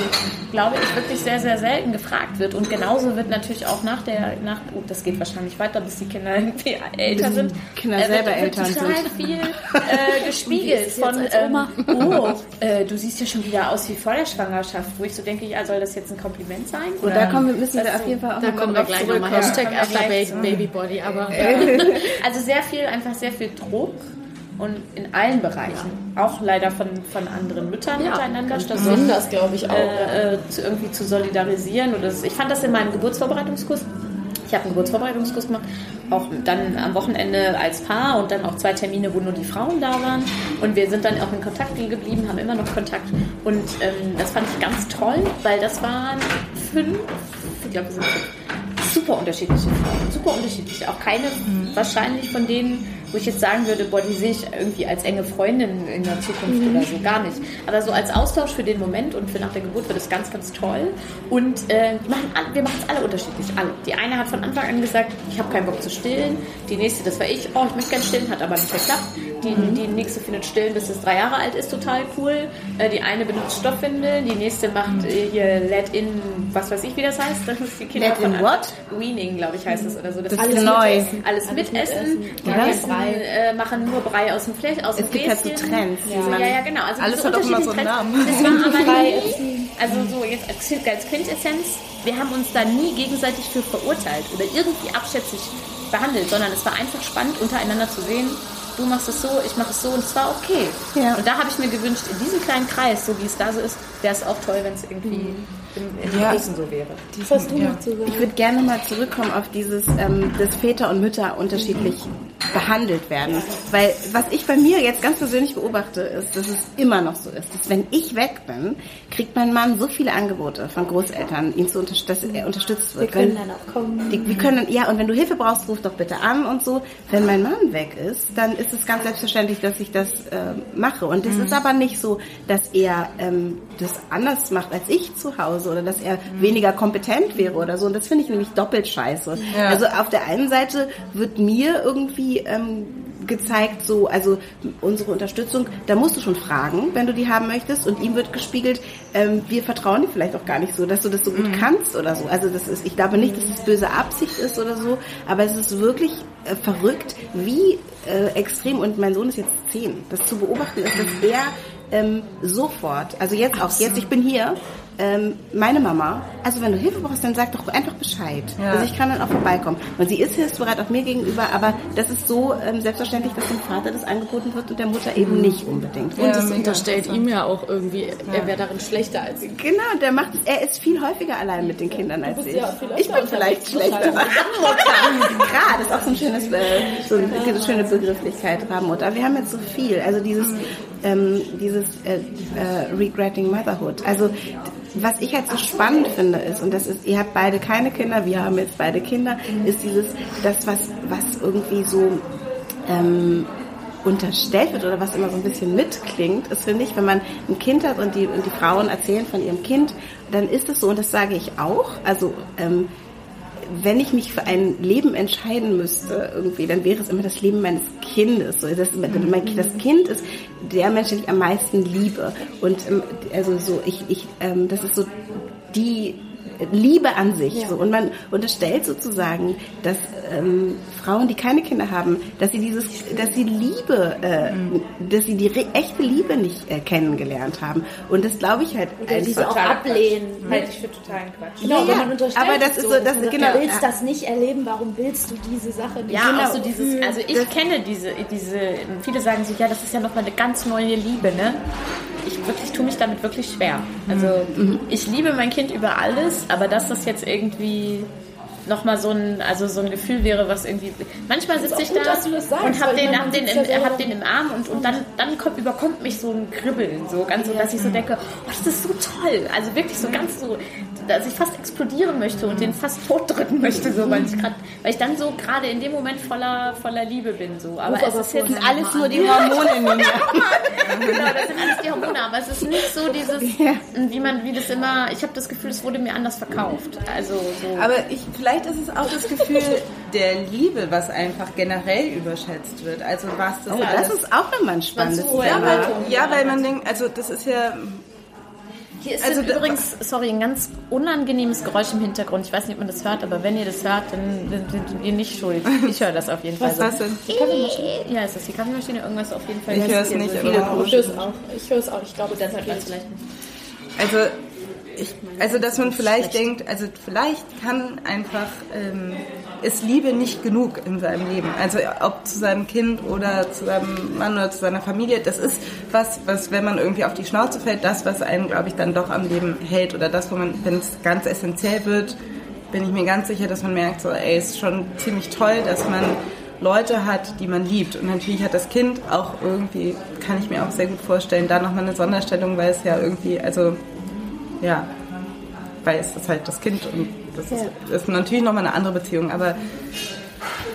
glaube ich, wirklich sehr, sehr selten gefragt wird. Und genauso wird natürlich auch nach der, nach, oh, das geht wahrscheinlich weiter, bis die Kinder irgendwie älter sind. Kinder äh, selber wird, Eltern total sind. viel äh, gespiegelt von, ähm, oh, äh, du siehst ja schon wieder aus wie vor der Schwangerschaft, wo ich so denke, ja, soll das jetzt ein Kompliment sein? Und da kommen, müssen wir auf jeden Fall auch da kommen wir gleich nochmal. Hashtag After Baby Body, aber also sehr viel, einfach sehr viel Druck und in allen Bereichen, auch leider von, von anderen Müttern ja, miteinander statt das, glaube ich, auch. Äh, äh, zu, irgendwie zu solidarisieren. Oder das, ich fand das in meinem Geburtsvorbereitungskurs ich habe einen Geburtsvorbereitungskurs gemacht, auch dann am Wochenende als Paar und dann auch zwei Termine, wo nur die Frauen da waren. Und wir sind dann auch in Kontakt geblieben, haben immer noch Kontakt. Und ähm, das fand ich ganz toll, weil das waren fünf, ich glaube, wir sind fünf, super unterschiedliche Frauen, super unterschiedliche. Auch keine mhm. wahrscheinlich von denen wo ich jetzt sagen würde, boah, die sehe ich irgendwie als enge Freundin in der Zukunft mhm. oder so, gar nicht. Aber so als Austausch für den Moment und für nach der Geburt wird es ganz, ganz toll. Und äh, wir machen wir machen es alle unterschiedlich, alle. Die eine hat von Anfang an gesagt, ich habe keinen Bock zu stillen. Die nächste, das war ich, oh, ich möchte gerne stillen, hat aber nicht geklappt. Die, mhm. die nächste findet stillen, bis es drei Jahre alt ist, total cool. Äh, die eine benutzt Stoffwindeln, die nächste macht äh, hier Let in, was weiß ich, wie das heißt. Das ist die Kinder Let in what? Weaning, glaube ich, heißt das oder so. Das, das ist neu. Alles mitessen. Die nächsten äh, machen nur Brei aus dem Fleisch, aus es dem gibt halt so Trends. Ja. ja, ja, genau. Also Alles hat auch immer so einen Namen. Das war aber nie, also so jetzt als Quintessenz, wir haben uns da nie gegenseitig für verurteilt oder irgendwie abschätzig behandelt, sondern es war einfach spannend untereinander zu sehen, du machst es so, ich mache es so und es war okay. Ja. Und da habe ich mir gewünscht, in diesem kleinen Kreis, so wie es da so ist, wäre es auch toll, wenn es irgendwie mhm. Im, im ja. Großen so wäre. Was du ja. Ich würde gerne mal zurückkommen auf dieses, ähm, dass Väter und Mütter unterschiedlich behandelt werden. Weil was ich bei mir jetzt ganz persönlich beobachte, ist, dass es immer noch so ist, dass wenn ich weg bin, kriegt mein Mann so viele Angebote von Großeltern, ihn zu unterstützen, dass er unterstützt wird. Wir können wenn, dann auch kommen. Die, wir können, ja, und wenn du Hilfe brauchst, ruf doch bitte an und so. Wenn mein Mann weg ist, dann ist es ganz selbstverständlich, dass ich das äh, mache. Und es mhm. ist aber nicht so, dass er ähm, das anders macht als ich zu Hause oder dass er mhm. weniger kompetent wäre oder so. Und das finde ich nämlich doppelt scheiße. Ja. Also auf der einen Seite wird mir irgendwie ähm, gezeigt, so, also unsere Unterstützung, da musst du schon fragen, wenn du die haben möchtest. Und ihm wird gespiegelt, ähm, wir vertrauen dir vielleicht auch gar nicht so, dass du das so gut mhm. kannst oder so. Also das ist, ich glaube nicht, dass es böse Absicht ist oder so, aber es ist wirklich äh, verrückt, wie äh, extrem, und mein Sohn ist jetzt zehn, das zu beobachten ist, dass er ähm, sofort, also jetzt auch, jetzt, ich bin hier, ähm, meine Mama, also wenn du Hilfe brauchst, dann sag doch einfach Bescheid. Ja. Also ich kann dann auch vorbeikommen. Und sie ist hilfsbereit auch mir gegenüber, aber das ist so ähm, selbstverständlich, dass dem Vater das angeboten wird und der Mutter eben mhm. nicht unbedingt. Und es unterstellt ihm ja auch irgendwie, ja. er wäre darin schlechter als ich. Genau, der macht er ist viel häufiger allein mit den Kindern als ich. Ja ich bin vielleicht schlechter. Gerade ist auch so ein schönes, äh, so eine schöne Begrifflichkeit, Rabenmutter. Wir haben jetzt so viel, also dieses, ähm, dieses äh, äh, Regretting Motherhood. Also was ich halt so spannend finde ist, und das ist, ihr habt beide keine Kinder, wir haben jetzt beide Kinder, ist dieses, das, was, was irgendwie so ähm, unterstellt wird oder was immer so ein bisschen mitklingt, ist, finde ich, wenn man ein Kind hat und die, und die Frauen erzählen von ihrem Kind, dann ist es so, und das sage ich auch, also ähm, wenn ich mich für ein Leben entscheiden müsste, irgendwie, dann wäre es immer das Leben meines Kindes. So, das, das Kind ist der Mensch, den ich am meisten liebe. Und ähm, also so, ich, ich, ähm, das ist so die Liebe an sich. Ja. So. Und man unterstellt sozusagen, dass ähm, Frauen, die keine Kinder haben, dass sie dieses, dass sie Liebe, äh, mhm. dass sie die echte Liebe nicht äh, kennengelernt haben. Und das glaube ich halt Oder einfach. sie auch ablehnen. Halte ich für totalen Quatsch. Genau, ja, wenn man unterstellt, aber das ist so, das, genau. Du willst das nicht erleben, warum willst du diese Sache nicht? Ja, genau. auch so dieses, also ich kenne diese, diese, viele sagen sich, ja, das ist ja nochmal eine ganz neue Liebe, ne? ich wirklich tue mich damit wirklich schwer. Also mhm. ich liebe mein Kind über alles, aber dass das jetzt irgendwie nochmal so ein, also so ein Gefühl wäre, was irgendwie. Manchmal sitze ich gut, da und habe den, hab den, im, ja hab den im Arm und, und dann, dann kommt, überkommt mich so ein Kribbeln, so ganz so, dass ich so denke, oh, das ist so toll. Also wirklich so ganz so, dass ich fast explodieren möchte und den fast totdrücken möchte, so, weil ich gerade, weil ich dann so gerade in dem Moment voller, voller Liebe bin, so. Aber Ruf es ist jetzt alles nur die Hormone in mir. genau, das sind alles die Hormone, aber es ist nicht so dieses, wie man, wie das immer, ich habe das Gefühl, es wurde mir anders verkauft. Also so. Aber ich, vielleicht ist es auch das Gefühl der Liebe, was einfach generell überschätzt wird. Also was das oh, alles. Das ist auch nochmal ein spannendes Thema. Ja, weil man denkt, also das ist ja hier ist also übrigens, sorry, ein ganz unangenehmes Geräusch im Hintergrund. Ich weiß nicht, ob man das hört, aber wenn ihr das hört, dann sind ihr nicht schuld. Ich höre das auf jeden Fall. Was ist das denn? Die Kaffeemaschine? Ja, ist das die Kaffeemaschine? Irgendwas auf jeden Fall. Ich höre es nicht. So ich höre es auch. Ich höre es auch. Ich glaube, das hat vielleicht nicht. Also ich, also dass man vielleicht denkt, also vielleicht kann einfach ähm, ist Liebe nicht genug in seinem Leben. Also ob zu seinem Kind oder zu seinem Mann oder zu seiner Familie, das ist was, was wenn man irgendwie auf die Schnauze fällt, das, was einen, glaube ich, dann doch am Leben hält oder das, wo man, wenn es ganz essentiell wird, bin ich mir ganz sicher, dass man merkt, so, ey, ist schon ziemlich toll, dass man Leute hat, die man liebt. Und natürlich hat das Kind auch irgendwie, kann ich mir auch sehr gut vorstellen, da nochmal eine Sonderstellung, weil es ja irgendwie, also, ja, weil es ist halt das Kind und das ja. ist, ist natürlich nochmal eine andere Beziehung. Aber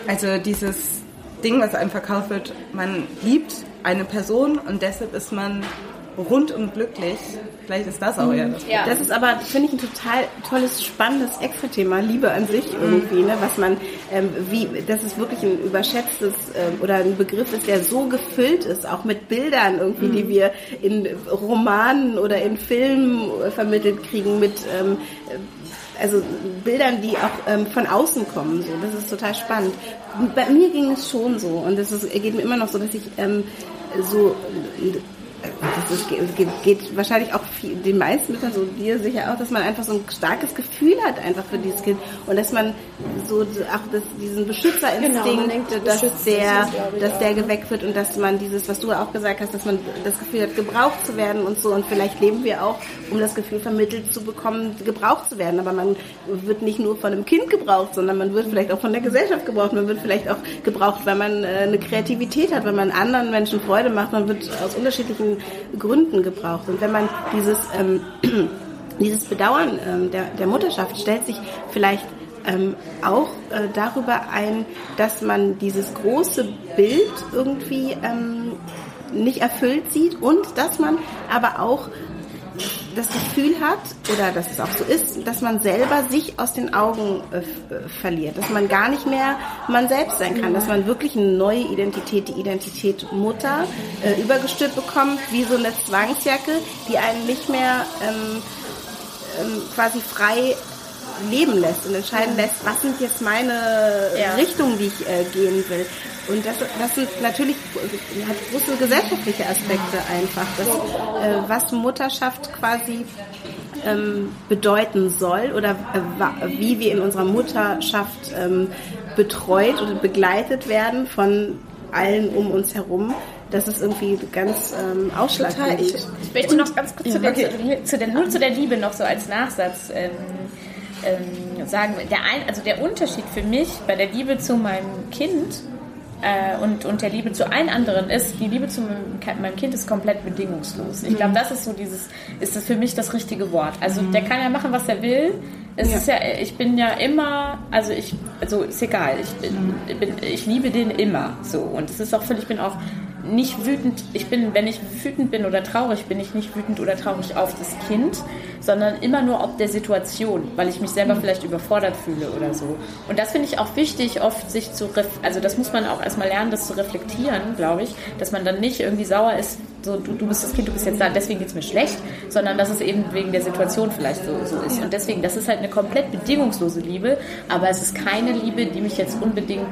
also dieses Ding, was einem verkauft wird, man liebt eine Person und deshalb ist man rundum glücklich. Vielleicht ist das auch eher das ja. Das ist aber, finde ich, ein total tolles, spannendes Extra-Thema, Liebe an sich irgendwie, ne? was man, ähm, wie, das ist wirklich ein überschätztes ähm, oder ein Begriff ist, der so gefüllt ist, auch mit Bildern irgendwie, mhm. die wir in Romanen oder in Filmen vermittelt kriegen, mit ähm, also Bildern, die auch ähm, von außen kommen. So, das ist total spannend. Bei mir ging es schon so und es geht mir immer noch so, dass ich ähm, so das ist, geht, geht wahrscheinlich auch viel, den meisten Müttern, so dir sicher auch, dass man einfach so ein starkes Gefühl hat einfach für dieses Kind und dass man so auch das, diesen Beschützerinstinkt, genau, denkt, dass der, dass der geweckt wird und dass man dieses, was du auch gesagt hast, dass man das Gefühl hat, gebraucht zu werden und so und vielleicht leben wir auch, um das Gefühl vermittelt zu bekommen, gebraucht zu werden, aber man wird nicht nur von einem Kind gebraucht, sondern man wird vielleicht auch von der Gesellschaft gebraucht, man wird vielleicht auch gebraucht, weil man äh, eine Kreativität hat, weil man anderen Menschen Freude macht, man wird aus unterschiedlichen Gründen gebraucht. Und wenn man dieses, ähm, dieses Bedauern ähm, der, der Mutterschaft stellt sich vielleicht ähm, auch äh, darüber ein, dass man dieses große Bild irgendwie ähm, nicht erfüllt sieht und dass man aber auch das Gefühl hat, oder dass es auch so ist, dass man selber sich aus den Augen äh, äh, verliert, dass man gar nicht mehr man selbst sein kann, dass man wirklich eine neue Identität, die Identität Mutter, äh, übergestülpt bekommt, wie so eine Zwangsjacke, die einen nicht mehr ähm, ähm, quasi frei leben lässt und entscheiden lässt, was sind jetzt meine ja. Richtungen, die ich äh, gehen will. Und das, das sind natürlich hat große gesellschaftliche Aspekte einfach, das, äh, was Mutterschaft quasi ähm, bedeuten soll oder äh, wie wir in unserer Mutterschaft ähm, betreut oder begleitet werden von allen um uns herum. Das ist irgendwie ganz ähm, ausschlaggebend. Ich, ich möchte noch ganz kurz ja, zu, der, okay. zu, der, nur zu der Liebe noch so als Nachsatz ähm, ähm, sagen. Der ein, also der Unterschied für mich bei der Liebe zu meinem Kind äh, und, und der Liebe zu allen anderen ist, die Liebe zu meinem, meinem Kind ist komplett bedingungslos. Ich glaube, mhm. das ist so dieses, ist das für mich das richtige Wort. Also mhm. der kann ja machen, was er will. Es ja. ist ja, ich bin ja immer, also ich, also ist egal, ich bin, mhm. bin, ich liebe den immer so. Und es ist auch völlig, ich bin auch nicht wütend, ich bin, wenn ich wütend bin oder traurig, bin ich nicht wütend oder traurig auf das Kind, sondern immer nur ob der Situation, weil ich mich selber mhm. vielleicht überfordert fühle oder so. Und das finde ich auch wichtig, oft sich zu, also das muss man auch erstmal lernen, das zu reflektieren, glaube ich, dass man dann nicht irgendwie sauer ist, so du, du bist das Kind, du bist jetzt da, deswegen geht es mir schlecht, sondern dass es eben wegen der Situation vielleicht so, so ist. Und deswegen, das ist halt eine komplett bedingungslose Liebe, aber es ist keine Liebe, die mich jetzt unbedingt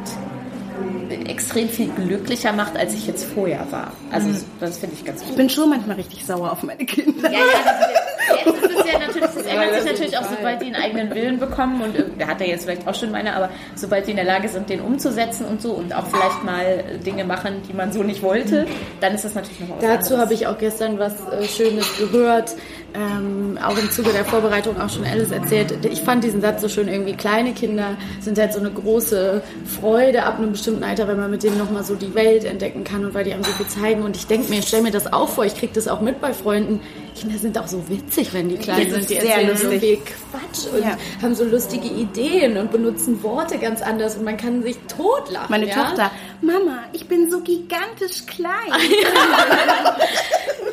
extrem viel glücklicher macht, als ich jetzt vorher war. Also mhm. das finde ich ganz gut. Ich bin schon manchmal richtig sauer auf meine Kinder. Ja, ja, jetzt ist ja natürlich, das ändert sich natürlich auch, sobald die einen eigenen Willen bekommen und der hat ja jetzt vielleicht auch schon meine, aber sobald die in der Lage sind, den umzusetzen und so und auch vielleicht mal Dinge machen, die man so nicht wollte, dann ist das natürlich noch was Dazu habe ich auch gestern was äh, Schönes gehört, ähm, auch im Zuge der Vorbereitung auch schon Alice erzählt. Ich fand diesen Satz so schön, irgendwie kleine Kinder sind halt so eine große Freude ab einem bestimmten Alter, wenn man mit denen nochmal so die Welt entdecken kann und weil die einem so viel zeigen. Und ich denke mir, ich stelle mir das auch vor, ich kriege das auch mit bei Freunden. Kinder sind auch so witzig, wenn die klein sind. Die erzählen lustig. so viel Quatsch und ja. haben so lustige Ideen und benutzen Worte ganz anders und man kann sich totlachen. Meine ja? Tochter, Mama, ich bin so gigantisch klein.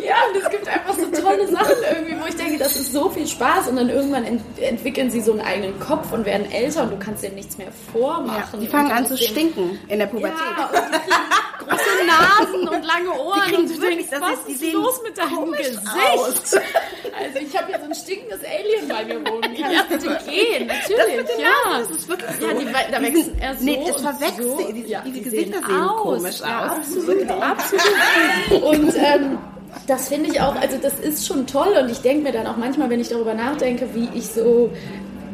ja, und es gibt einfach so tolle Sachen irgendwie, wo ich denke, das ist so viel Spaß und dann irgendwann ent entwickeln sie so einen eigenen Kopf und werden älter und du kannst denen nichts mehr vormachen. Ja, die fangen an zu stinken in der Pubertät. Große Nasen und lange Ohren. Und du denkst, was ist, ist los mit deinem Gesicht? Aus. Also ich habe hier so ein stinkendes Alien bei mir wohnen. Kann ja. bitte gehen? Natürlich, das ja. Nasen, das ist wirklich so. Ja, die, da wechseln erst so Nee, es verwechselt. So. Die, ja, die, die Gesichter sehen, sehen komisch aus. Ja, absolut, absolut. und ähm, Das finde ich auch, also das ist schon toll und ich denke mir dann auch manchmal, wenn ich darüber nachdenke, wie ich so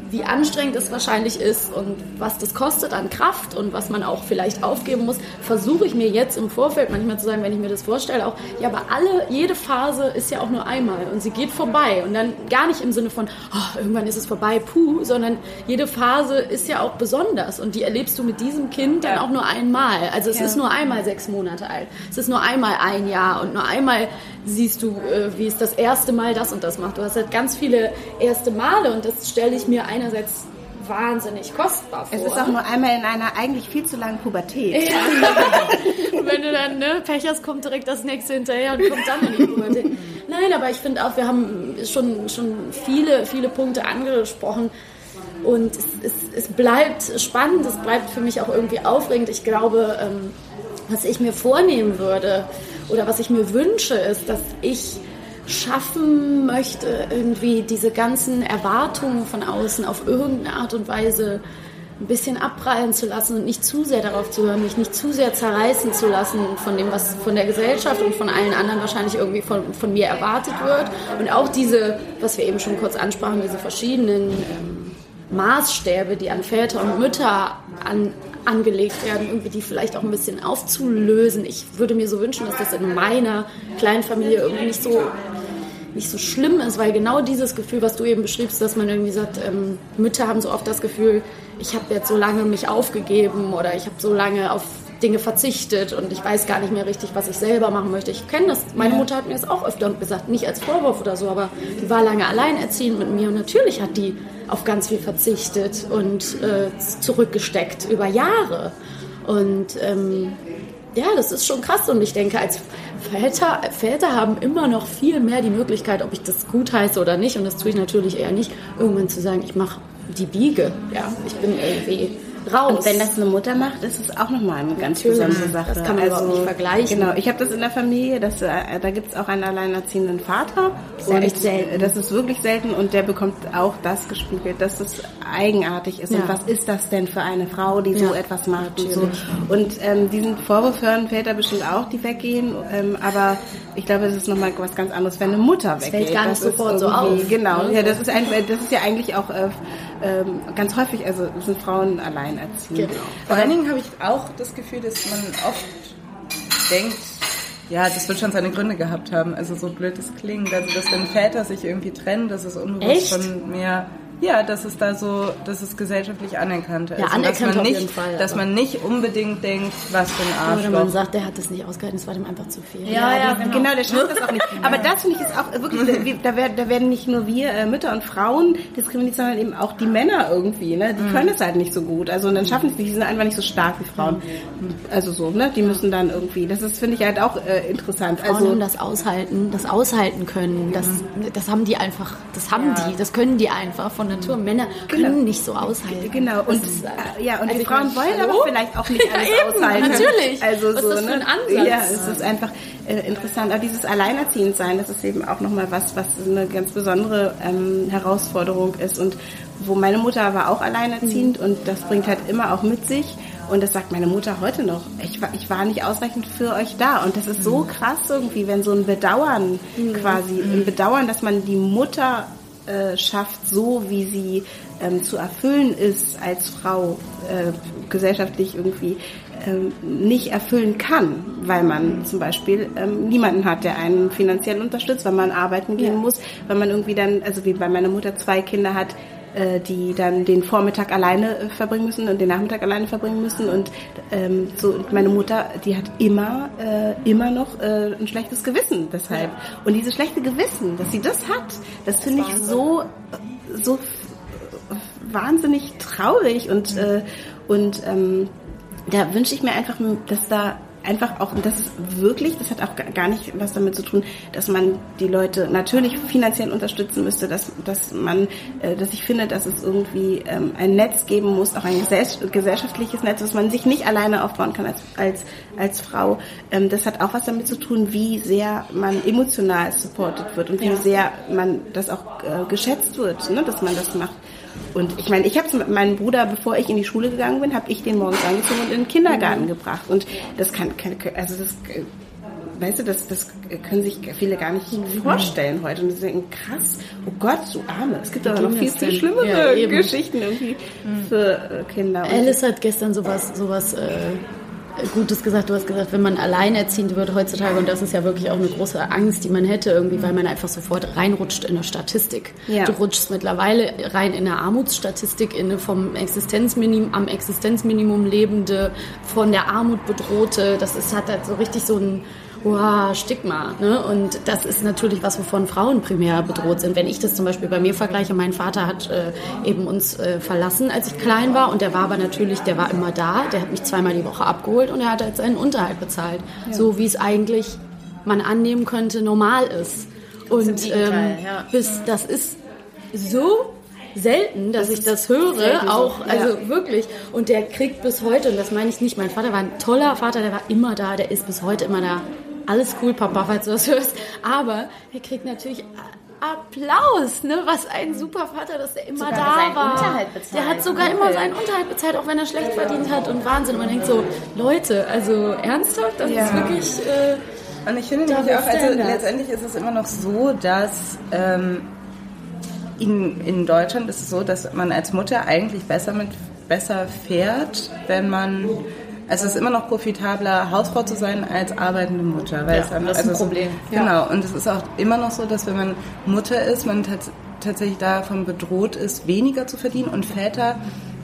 wie anstrengend es wahrscheinlich ist und was das kostet an Kraft und was man auch vielleicht aufgeben muss, versuche ich mir jetzt im Vorfeld manchmal zu sagen, wenn ich mir das vorstelle, auch, ja, aber alle, jede Phase ist ja auch nur einmal und sie geht vorbei und dann gar nicht im Sinne von, oh, irgendwann ist es vorbei, puh, sondern jede Phase ist ja auch besonders und die erlebst du mit diesem Kind dann auch nur einmal. Also es ja. ist nur einmal sechs Monate alt, es ist nur einmal ein Jahr und nur einmal siehst du, äh, wie es das erste Mal das und das macht. Du hast halt ganz viele erste Male und das stelle ich mir einerseits wahnsinnig kostbar vor. Es ist auch nur einmal in einer eigentlich viel zu langen Pubertät. Ja. wenn du dann ne, Pech hast, kommt direkt das nächste hinterher und kommt dann in die Pubertät. Nein, aber ich finde auch, wir haben schon, schon viele, viele Punkte angesprochen. Und es, es, es bleibt spannend, es bleibt für mich auch irgendwie aufregend. Ich glaube, ähm, was ich mir vornehmen würde, oder was ich mir wünsche, ist, dass ich schaffen möchte, irgendwie diese ganzen Erwartungen von außen auf irgendeine Art und Weise ein bisschen abprallen zu lassen und nicht zu sehr darauf zu hören, mich nicht zu sehr zerreißen zu lassen von dem, was von der Gesellschaft und von allen anderen wahrscheinlich irgendwie von, von mir erwartet wird. Und auch diese, was wir eben schon kurz ansprachen, diese verschiedenen ähm, Maßstäbe, die an Väter und Mütter an, angelegt werden, irgendwie die vielleicht auch ein bisschen aufzulösen. Ich würde mir so wünschen, dass das in meiner kleinen Familie irgendwie nicht so nicht so schlimm ist, weil genau dieses Gefühl, was du eben beschriebst, dass man irgendwie sagt, ähm, Mütter haben so oft das Gefühl, ich habe jetzt so lange mich aufgegeben oder ich habe so lange auf Dinge verzichtet und ich weiß gar nicht mehr richtig, was ich selber machen möchte. Ich kenne das. Meine Mutter hat mir das auch öfter gesagt, nicht als Vorwurf oder so, aber die war lange alleinerziehend mit mir und natürlich hat die auf ganz viel verzichtet und äh, zurückgesteckt über Jahre. Und ähm, ja, das ist schon krass. Und ich denke, als Väter, Väter haben immer noch viel mehr die Möglichkeit, ob ich das gut heiße oder nicht. Und das tue ich natürlich eher nicht, irgendwann zu sagen, ich mache die Biege. Ja, ich bin irgendwie raus. Und wenn das eine Mutter macht, ist es auch nochmal eine ganz Natürlich. besondere Sache. Das kann man also, nicht vergleichen. Genau, ich habe das in der Familie, dass, äh, da gibt es auch einen alleinerziehenden Vater. Das ist ja echt selten. Das ist wirklich selten und der bekommt auch das gespiegelt, dass es eigenartig ist. Ja. Und was ist das denn für eine Frau, die ja. so etwas macht und so. Und ähm, diesen Vorwurf hören Väter bestimmt auch, die weggehen. Ähm, aber ich glaube, es ist nochmal was ganz anderes, wenn eine Mutter weggeht. Das fällt gar nicht sofort so auf. Genau, ja, das ist, ein, das ist ja eigentlich auch äh, ähm, ganz häufig, also sind Frauen alleinerziehend. Genau. Vor allen Dingen habe ich auch das Gefühl, dass man oft denkt, ja, das wird schon seine Gründe gehabt haben. Also so blöd es klingt. Also dass wenn Väter sich irgendwie trennen, das ist unbewusst Echt? von mehr ja, das ist da so, das ist gesellschaftlich anerkannt. Ja, also, anerkannt dass man nicht, jeden Fall, dass man nicht unbedingt denkt, was für ein Arschloch. Oder man sagt, der hat das nicht ausgehalten, es war dem einfach zu viel. Ja, ja, ja genau. genau. der schafft das auch nicht. Aber das finde ich ist auch wirklich, da werden, da werden nicht nur wir äh, Mütter und Frauen diskriminiert, sondern eben auch die Männer irgendwie. Ne? Die mhm. können es halt nicht so gut. Also und dann schaffen sie es nicht, die sind einfach nicht so stark wie Frauen. Mhm. Also so, ne? Die müssen dann irgendwie, das ist, finde ich halt auch äh, interessant. Frauen also haben das aushalten, das aushalten können. Das, mhm. das haben die einfach, das haben ja. die, das können die einfach von Natur. Männer können genau. nicht so aushalten. Genau. Und, ist, äh, ja, und also die Frauen wollen aber vielleicht auch nicht alles ja, aushalten. Natürlich. Also was so, ist das für ein ne? Ansatz? Ja, es ist einfach äh, interessant. Aber dieses Alleinerziehendsein, das ist eben auch nochmal was, was eine ganz besondere ähm, Herausforderung ist. Und wo meine Mutter war auch alleinerziehend mhm. und das bringt halt immer auch mit sich. Und das sagt meine Mutter heute noch. Ich war, ich war nicht ausreichend für euch da. Und das ist so mhm. krass irgendwie, wenn so ein Bedauern mhm. quasi, ein Bedauern, dass man die Mutter äh, schafft, so wie sie ähm, zu erfüllen ist als Frau äh, gesellschaftlich irgendwie ähm, nicht erfüllen kann, weil man zum Beispiel ähm, niemanden hat, der einen finanziell unterstützt, weil man arbeiten gehen ja. muss, weil man irgendwie dann, also wie bei meiner Mutter zwei Kinder hat, äh, die dann den Vormittag alleine äh, verbringen müssen und den Nachmittag alleine verbringen müssen. Und ähm, so meine Mutter, die hat immer äh, immer noch äh, ein schlechtes Gewissen deshalb. Und dieses schlechte Gewissen, dass sie das hat, das finde ich so so wahnsinnig traurig und äh, und ähm, da wünsche ich mir einfach, dass da einfach auch, und das ist wirklich, das hat auch gar nicht was damit zu tun, dass man die Leute natürlich finanziell unterstützen müsste, dass, dass man, äh, dass ich finde, dass es irgendwie ähm, ein Netz geben muss, auch ein gesellschaftliches Netz, dass man sich nicht alleine aufbauen kann als, als, als Frau. Ähm, das hat auch was damit zu tun, wie sehr man emotional supported wird und wie ja. sehr man das auch äh, geschätzt wird, ne, dass man das macht. Und ich meine, ich habe mit meinem Bruder, bevor ich in die Schule gegangen bin, habe ich den morgens angezogen und in den Kindergarten mhm. gebracht. Und das kann, kann also das weißt du, das, das können sich viele gar nicht mhm. vorstellen heute. Und sie denken, krass, oh Gott, so arme. Es gibt aber noch viel, viel schlimmere ja, Geschichten irgendwie mhm. für äh, Kinder. Alice hat gestern sowas, sowas äh, Gutes gesagt. Du hast gesagt, wenn man alleinerziehend wird heutzutage, und das ist ja wirklich auch eine große Angst, die man hätte, irgendwie, weil man einfach sofort reinrutscht in eine Statistik. Ja. Du rutschst mittlerweile rein in eine Armutsstatistik, in eine vom Existenzminimum, am Existenzminimum lebende, von der Armut bedrohte. Das ist, hat halt so richtig so ein wow, Stigma. Ne? Und das ist natürlich was, wovon Frauen primär bedroht sind. Wenn ich das zum Beispiel bei mir vergleiche, mein Vater hat äh, eben uns äh, verlassen, als ich klein war. Und der war aber natürlich, der war immer da. Der hat mich zweimal die Woche abgeholt und er hat halt seinen Unterhalt bezahlt. Ja. So wie es eigentlich man annehmen könnte, normal ist. Und ähm, ja. bis, das ist so selten, dass das ich das höre, auch, also ja. wirklich. Und der kriegt bis heute, und das meine ich nicht, mein Vater war ein toller Vater, der war immer da, der ist bis heute immer da alles cool, Papa, falls du das hörst. Aber er kriegt natürlich Applaus, ne? Was ein super Vater, dass er immer sogar da war. Unterhalt bezahlt. Der hat sogar immer seinen Unterhalt bezahlt, auch wenn er schlecht verdient hat und Wahnsinn. Und man denkt so, Leute, also ernsthaft, das ja. ist wirklich. Äh, und ich finde nämlich auch, also letztendlich ist es immer noch so, dass ähm, in, in Deutschland ist es so, dass man als Mutter eigentlich besser mit besser fährt, wenn man also es ist immer noch profitabler, Hausfrau zu sein als arbeitende Mutter. Weil ja, es dann, das ist also ein Problem. Genau. Ja. Und es ist auch immer noch so, dass wenn man Mutter ist, man tatsächlich davon bedroht ist, weniger zu verdienen und Väter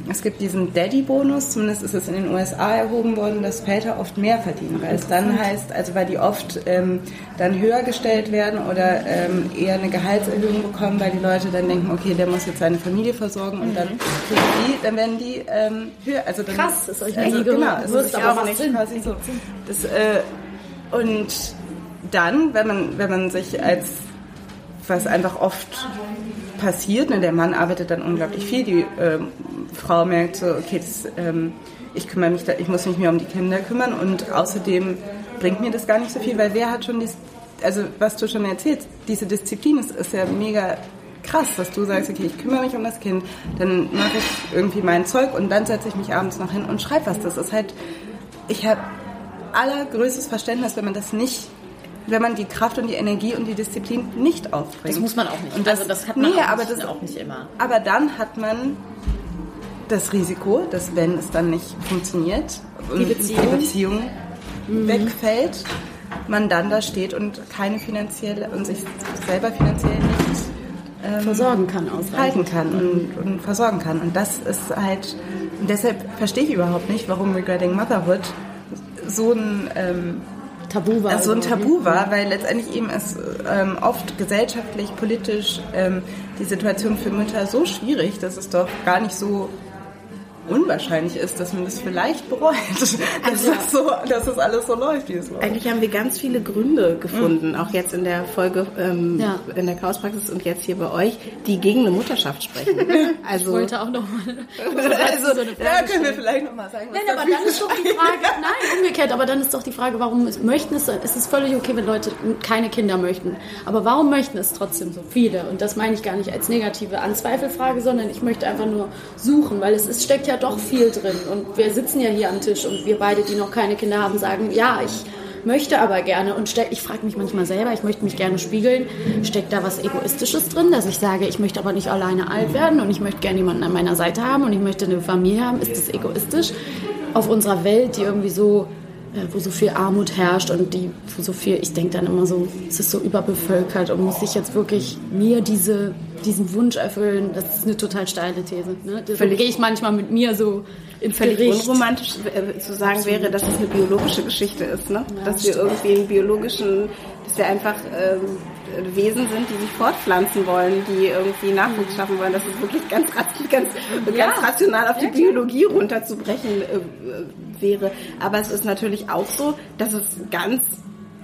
es gibt diesen Daddy-Bonus, zumindest ist es in den USA erhoben worden, dass Väter oft mehr verdienen, weil es dann heißt, also weil die oft ähm, dann höher gestellt werden oder ähm, eher eine Gehaltserhöhung bekommen, weil die Leute dann denken, okay, der muss jetzt seine Familie versorgen und dann, die, dann werden die ähm, höher. Also dann, Krass, ist euch also, genau, es ist auch nicht quasi so. Das, äh, und dann, wenn man, wenn man sich als was einfach oft passiert. Ne? Der Mann arbeitet dann unglaublich viel. Die ähm, Frau merkt so, okay, das, ähm, ich kümmere mich, da, ich muss mich mehr um die Kinder kümmern und außerdem bringt mir das gar nicht so viel, weil wer hat schon die, also was du schon erzählst, diese Disziplin ist, ist ja mega krass, dass du sagst, okay, ich kümmere mich um das Kind, dann mache ich irgendwie mein Zeug und dann setze ich mich abends noch hin und schreibe was. Das ist halt, ich habe allergrößtes Verständnis, wenn man das nicht wenn man die Kraft und die Energie und die Disziplin nicht aufbringt. Das muss man auch nicht. Und das, also das hat man nee, auch, aber nicht, das, auch nicht immer. Aber dann hat man das Risiko, dass wenn es dann nicht funktioniert die Beziehung, die Beziehung mhm. wegfällt, man dann da steht und keine finanzielle und sich selber finanziell nicht ähm, versorgen kann, halten kann und, und, versorgen kann. Und das ist halt, deshalb verstehe ich überhaupt nicht, warum Regretting Motherhood so ein ähm, Tabu war. So ein Tabu war, weil letztendlich eben es ähm, oft gesellschaftlich, politisch ähm, die Situation für Mütter so schwierig, dass es doch gar nicht so unwahrscheinlich ist, dass man das vielleicht bereut, dass, also, das, so, dass das alles so läuft, wie es läuft. Eigentlich haben wir ganz viele Gründe gefunden, mhm. auch jetzt in der Folge ähm, ja. in der Chaospraxis und jetzt hier bei euch, die gegen eine Mutterschaft sprechen. Also, ich wollte auch noch mal. Also, so ja, können wir vielleicht noch mal sagen. Nein, aber dann ist doch die Frage, nein, umgekehrt, aber dann ist doch die Frage, warum möchten es, es ist völlig okay, wenn Leute keine Kinder möchten, aber warum möchten es trotzdem so viele? Und das meine ich gar nicht als negative Anzweifelfrage, sondern ich möchte einfach nur suchen, weil es ist, steckt ja ja doch viel drin. Und wir sitzen ja hier am Tisch und wir beide, die noch keine Kinder haben, sagen, ja, ich möchte aber gerne und ich frage mich manchmal selber, ich möchte mich gerne spiegeln, steckt da was Egoistisches drin, dass ich sage, ich möchte aber nicht alleine alt werden und ich möchte gerne jemanden an meiner Seite haben und ich möchte eine Familie haben, ist das egoistisch? Auf unserer Welt, die irgendwie so wo so viel Armut herrscht und die, wo so viel, ich denke dann immer so, es ist so überbevölkert und muss ich jetzt wirklich mir diese, diesen Wunsch erfüllen, das ist eine total steile These. Ne? So gehe ich manchmal mit mir so in Völlig Gericht. unromantisch äh, zu sagen Absolut. wäre, dass es eine biologische Geschichte ist, ne? Ja, dass wir irgendwie einen biologischen, dass wir einfach ähm, Wesen sind, die sich fortpflanzen wollen, die irgendwie Nachwuchs schaffen wollen. Das ist wirklich ganz, ganz, ja. ganz rational auf die Biologie runterzubrechen äh, wäre. Aber es ist natürlich auch so, dass es ganz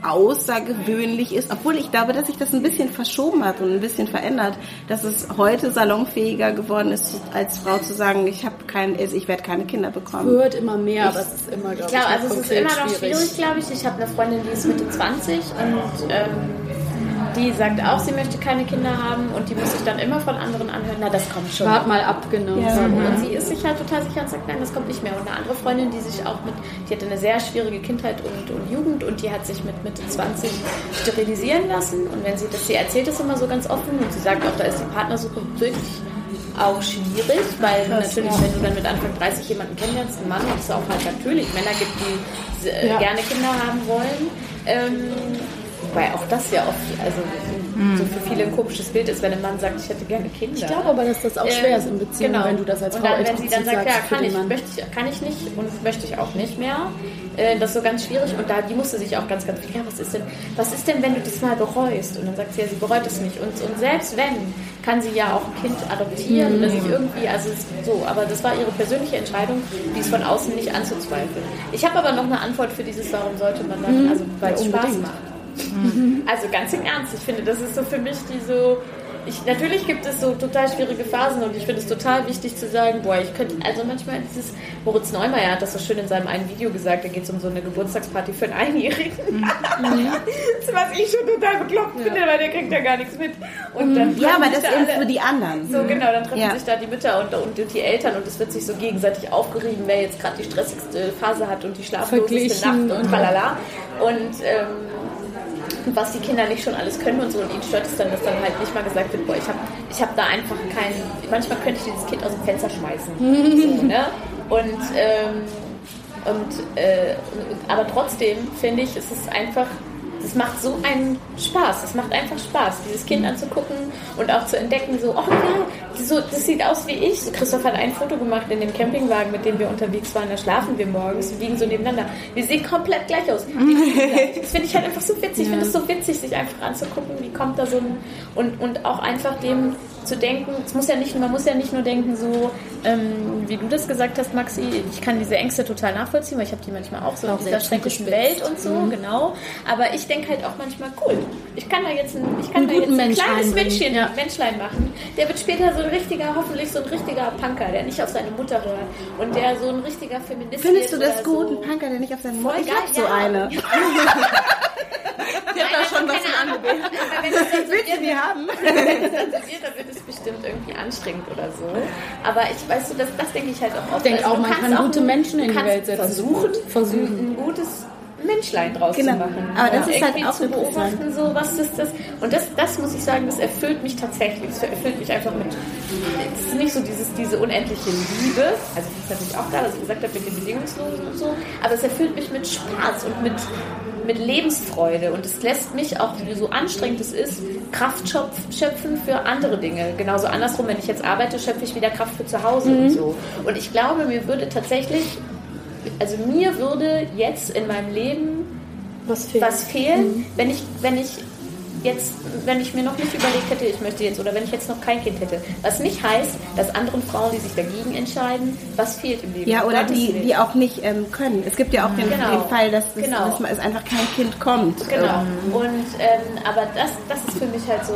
außergewöhnlich ist, obwohl ich glaube, dass sich das ein bisschen verschoben hat und ein bisschen verändert, dass es heute salonfähiger geworden ist, als Frau zu sagen, ich habe kein, also ich werde keine Kinder bekommen. Wird immer mehr, ich, aber es ist immer, glaube ich, also es ist immer noch schwierig, schwierig glaube ich. Ich habe eine Freundin, die ist Mitte 20 und ähm, die sagt auch, sie möchte keine Kinder haben und die muss sich dann immer von anderen anhören, na das kommt schon. Wart mal ab, genau. Ja. Und sie ist sich halt total sicher und sagt, nein, das kommt nicht mehr. Und eine andere Freundin, die sich auch mit, die hatte eine sehr schwierige Kindheit und, und Jugend und die hat sich mit Mitte 20 sterilisieren lassen. Und wenn sie das, sie erzählt das immer so ganz offen und sie sagt auch, da ist die Partnersuche wirklich auch schwierig, weil Krass, natürlich, wenn du dann mit Anfang 30 jemanden kennenlernst, einen Mann, und es auch halt natürlich Männer gibt, die ja. gerne Kinder haben wollen. Ähm, Wobei auch das ja oft, also mhm. so für viele ein komisches Bild ist, wenn ein Mann sagt, ich hätte gerne Kinder. Ich glaube aber, dass das auch schwer ist in Beziehungen, genau. wenn du das als Frau Und dann, wenn sie dann sagt, ja, kann ich, möchte ich, kann ich nicht und möchte ich auch nicht mehr, äh, das ist so ganz schwierig. Und da, die musste sich auch ganz, ganz viel, ja, was ist denn, was ist denn, wenn du das mal bereust? Und dann sagt sie, ja, sie bereut es nicht. Und, und selbst wenn, kann sie ja auch ein Kind adoptieren mhm. oder sich irgendwie, also so, aber das war ihre persönliche Entscheidung, die ist von außen nicht anzuzweifeln. Ich habe aber noch eine Antwort für dieses, warum sollte man dann, mhm. also weil es Spaß macht. Mhm. Also ganz im Ernst, ich finde, das ist so für mich die so. Ich, natürlich gibt es so total schwierige Phasen und ich finde es total wichtig zu sagen, boah, ich könnte, also manchmal dieses, Moritz Neumeier hat das so schön in seinem einen Video gesagt, da geht es um so eine Geburtstagsparty für einen Einjährigen. Mhm. Was ich schon total bekloppt ja. finde, weil der kriegt ja gar nichts mit. Und dann ja, aber das ist für die anderen. So, genau, dann treffen ja. sich da die Mütter und, und, und, die Eltern und es wird sich so gegenseitig aufgerieben, wer jetzt gerade die stressigste Phase hat und die schlafloseste Nacht und tralala. Und ähm, was die Kinder nicht schon alles können und so. Und ihnen stört es dann, dass dann halt nicht mal gesagt wird, boah, ich habe ich hab da einfach kein, manchmal könnte ich dieses Kind aus dem Fenster schmeißen. so, ne? Und, ähm, und äh, aber trotzdem finde ich, es ist einfach das macht so einen Spaß. Es macht einfach Spaß, dieses Kind anzugucken und auch zu entdecken, so, oh ja, so, das sieht aus wie ich. Christoph hat ein Foto gemacht in dem Campingwagen, mit dem wir unterwegs waren. Da schlafen wir morgens, wir liegen so nebeneinander. Wir sehen komplett gleich aus. Das finde ich halt einfach so witzig. Ich finde es so witzig, sich einfach anzugucken, wie kommt da so ein. Und, und auch einfach dem zu denken, es muss ja nicht, man muss ja nicht nur denken, so ähm, wie du das gesagt hast, Maxi, ich kann diese Ängste total nachvollziehen, weil ich habe die manchmal auch so auch in dieser schrecklichen Welt und so, mhm. genau. Aber ich denke halt auch manchmal, cool, ich kann da jetzt ein, ich kann da jetzt ein Mensch kleines Menschchen, ja. Menschlein machen. Der wird später so ein richtiger, hoffentlich so ein richtiger Punker, der nicht auf seine Mutter hört und der so ein richtiger Feminist Findest du das gut, so. ein Punker, der nicht auf seine Mutter hört? Ich hab so ja. eine. Ich habe da schon was von angeboten. Willst du die haben? Wenn es dann serviert, dann wird es bestimmt irgendwie anstrengend oder so. Aber ich weiß so, das, das denke ich halt auch oft. Ich denke also, auch, man kann gute Menschen in die Welt setzen. Versuchen, versuchen. ein gutes Menschlein draus genau. zu machen. Aber das ja. ist halt auch zu beobachten, so was ist das. Und das, das muss ich sagen, das erfüllt mich tatsächlich. Das erfüllt mich einfach mit. Es ist nicht so dieses, diese unendliche Liebe. Also das ist natürlich auch klar, was ich gesagt habe mit den Bedingungslosen und so. Aber es erfüllt mich mit Spaß und mit mit Lebensfreude und es lässt mich auch, so anstrengend es ist, Kraft schöpfen für andere Dinge. Genauso andersrum, wenn ich jetzt arbeite, schöpfe ich wieder Kraft für zu Hause mhm. und so. Und ich glaube, mir würde tatsächlich, also mir würde jetzt in meinem Leben was fehlen, was fehlen mhm. wenn, ich, wenn ich jetzt, wenn ich mir noch nicht überlegt hätte, ich möchte jetzt, oder wenn ich jetzt noch kein Kind hätte. Was nicht heißt, dass anderen Frauen, die sich dagegen entscheiden, was fehlt im Leben. Ja, oder die, die auch nicht ähm, können. Es gibt ja auch den, genau. den Fall, dass, das, genau. dass es einfach kein Kind kommt. Genau. Ähm. Und, ähm, aber das, das ist für mich halt so.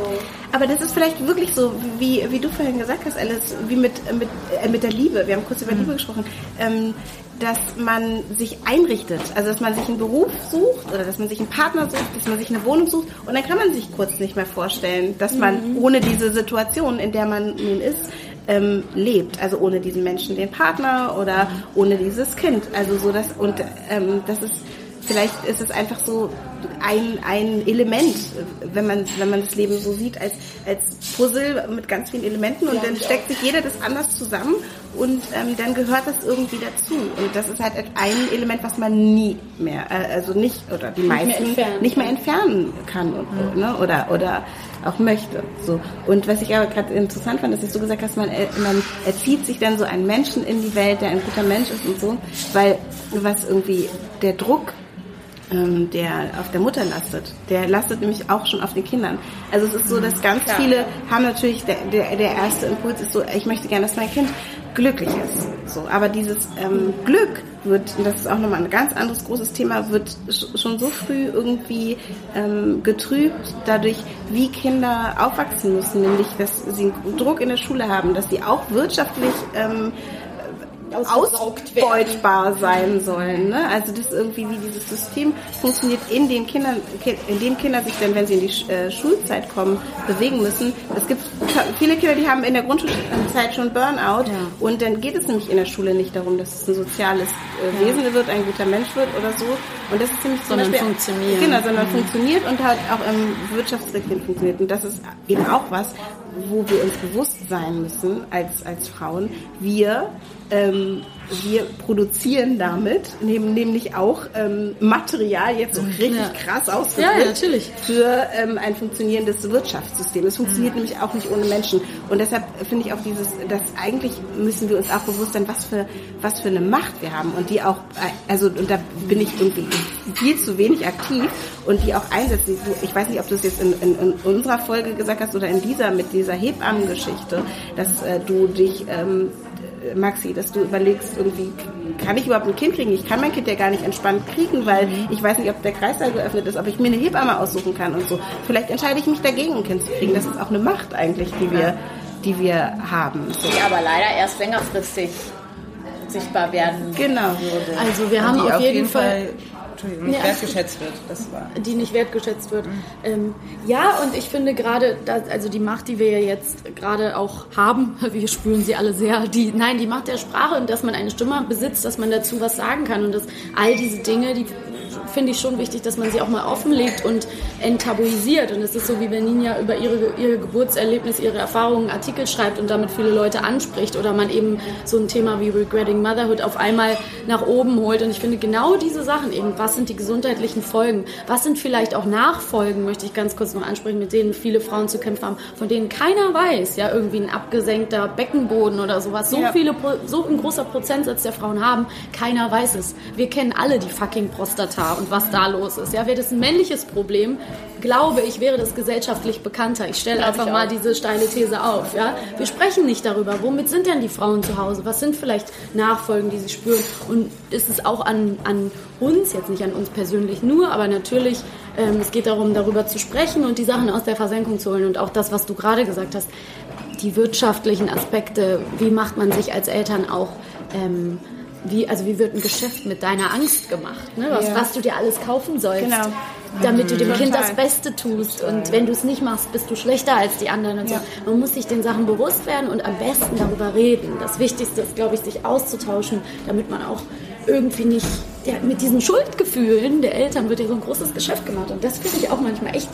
Aber das ist vielleicht wirklich so, wie, wie du vorhin gesagt hast, Alice, wie mit, mit, äh, mit der Liebe. Wir haben kurz über mhm. Liebe gesprochen. Ähm, dass man sich einrichtet, also dass man sich einen Beruf sucht oder dass man sich einen Partner sucht, dass man sich eine Wohnung sucht und dann kann man sich kurz nicht mehr vorstellen, dass man mhm. ohne diese Situation, in der man nun ist, ähm, lebt, also ohne diesen Menschen den Partner oder ohne dieses Kind, also so das und ähm, das ist vielleicht ist es einfach so ein, ein Element, wenn man, wenn man das Leben so sieht, als, als Puzzle mit ganz vielen Elementen und ja, dann steckt sich jeder das anders zusammen und ähm, dann gehört das irgendwie dazu. Und das ist halt ein Element, was man nie mehr, äh, also nicht, oder die meisten nicht mehr, nicht mehr entfernen kann und, mhm. ne? oder, oder auch möchte. So. Und was ich aber gerade interessant fand, dass du gesagt hast, man, äh, man erzieht sich dann so einen Menschen in die Welt, der ein guter Mensch ist und so, weil was irgendwie der Druck ähm, der auf der Mutter lastet. Der lastet nämlich auch schon auf den Kindern. Also es ist so, dass ganz Klar. viele haben natürlich, der, der, der erste Impuls ist so, ich möchte gerne, dass mein Kind glücklich ist. So, aber dieses ähm, Glück wird, und das ist auch nochmal ein ganz anderes großes Thema, wird schon so früh irgendwie ähm, getrübt dadurch, wie Kinder aufwachsen müssen, nämlich dass sie Druck in der Schule haben, dass sie auch wirtschaftlich ähm, ausbeutbar sein sollen. Ne? Also das irgendwie, wie dieses System funktioniert in den Kindern, in dem Kinder sich dann, wenn sie in die äh, Schulzeit kommen, bewegen müssen. Es gibt viele Kinder, die haben in der Grundschulzeit schon Burnout ja. und dann geht es nämlich in der Schule nicht darum, dass es ein soziales äh, Wesen wird, ein guter Mensch wird oder so. Und das ist nämlich zum sondern Beispiel, funktioniert. Genau, sondern mhm. funktioniert und halt auch im Wirtschaftsrecht funktioniert. Und das ist eben auch was, wo wir uns bewusst sein müssen als, als Frauen. Wir ähm, wir produzieren damit, nehmen nämlich auch ähm, Material, jetzt so richtig ja. krass ausgedrückt, ja, ja, natürlich. für ähm, ein funktionierendes Wirtschaftssystem. Es funktioniert nämlich auch nicht ohne Menschen. Und deshalb finde ich auch dieses, dass eigentlich müssen wir uns auch bewusst sein, was für, was für eine Macht wir haben und die auch, äh, also, und da bin ich irgendwie viel zu wenig aktiv und die auch einsetzen. Ich weiß nicht, ob du es jetzt in, in, in unserer Folge gesagt hast oder in dieser mit dieser Hebammengeschichte, dass äh, du dich ähm, Maxi, dass du überlegst, irgendwie, kann ich überhaupt ein Kind kriegen? Ich kann mein Kind ja gar nicht entspannt kriegen, weil ich weiß nicht, ob der Kreislauf geöffnet ist, ob ich mir eine Hebamme aussuchen kann und so. Vielleicht entscheide ich mich dagegen, ein Kind zu kriegen. Das ist auch eine Macht eigentlich, die wir, die wir haben. So. Die aber leider erst längerfristig sichtbar werden genau. würde. Also wir haben auf, auf jeden, jeden Fall, Fall Entschuldigung, nicht ja, wertgeschätzt wird. Das war. Die nicht wertgeschätzt wird. Mhm. Ähm, ja, und ich finde gerade, also die Macht, die wir ja jetzt gerade auch haben, wir spüren sie alle sehr, die, nein, die Macht der Sprache und dass man eine Stimme besitzt, dass man dazu was sagen kann und dass all diese Dinge, die finde ich schon wichtig, dass man sie auch mal offenlegt und enttabuisiert. Und es ist so, wie wenn Ninja über ihre, ihre Geburtserlebnis, ihre Erfahrungen Artikel schreibt und damit viele Leute anspricht oder man eben so ein Thema wie Regretting Motherhood auf einmal nach oben holt. Und ich finde genau diese Sachen eben, was sind die gesundheitlichen Folgen, was sind vielleicht auch Nachfolgen, möchte ich ganz kurz noch ansprechen, mit denen viele Frauen zu kämpfen haben, von denen keiner weiß, ja, irgendwie ein abgesenkter Beckenboden oder sowas. So ja. viele, so ein großer Prozentsatz der Frauen haben, keiner weiß es. Wir kennen alle die fucking Prostata und was da los ist. Ja, wäre das ein männliches Problem, glaube ich, wäre das gesellschaftlich bekannter. Ich stelle einfach ich mal diese steile These auf. Ja, wir sprechen nicht darüber. Womit sind denn die Frauen zu Hause? Was sind vielleicht Nachfolgen, die sie spüren? Und ist es auch an, an uns, jetzt nicht an uns persönlich nur, aber natürlich, ähm, es geht darum, darüber zu sprechen und die Sachen aus der Versenkung zu holen und auch das, was du gerade gesagt hast, die wirtschaftlichen Aspekte, wie macht man sich als Eltern auch ähm, wie, also wie wird ein Geschäft mit deiner Angst gemacht, ne? was, ja. was du dir alles kaufen sollst, genau. damit du dem mhm. Kind das Beste tust. Und wenn du es nicht machst, bist du schlechter als die anderen. Und ja. so. Man muss sich den Sachen bewusst werden und am besten darüber reden. Das Wichtigste ist, glaube ich, sich auszutauschen, damit man auch irgendwie nicht ja, mit diesen Schuldgefühlen der Eltern wird ja so ein großes Geschäft gemacht. Und das finde ich auch manchmal echt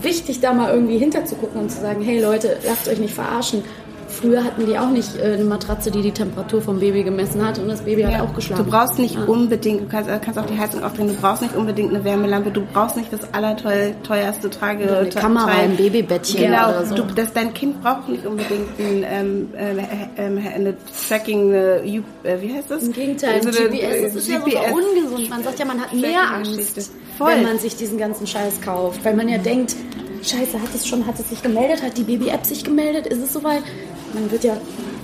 wichtig, da mal irgendwie hinterzugucken und zu sagen, hey Leute, lasst euch nicht verarschen. Früher hatten die auch nicht äh, eine Matratze, die die Temperatur vom Baby gemessen hat und das Baby ja. hat auch geschlafen. Du brauchst nicht ja. unbedingt, du kannst, äh, kannst auch die Heizung aufdrehen, du brauchst nicht unbedingt eine Wärmelampe, du brauchst nicht das allerteuerste Trage. Eine Kamera, ein Babybettchen genau, oder so. Du, das, dein Kind braucht nicht unbedingt ein, ähm, äh, äh, eine Tracking, äh, wie heißt das? Im Gegenteil, also GPS, das ist ja sogar ungesund. Man sagt ja, man hat mehr Angst, Voll. wenn man sich diesen ganzen Scheiß kauft, weil man ja denkt, Scheiße, hat es schon, hat es sich gemeldet, hat die Baby-App sich gemeldet, ist es soweit? Man wird ja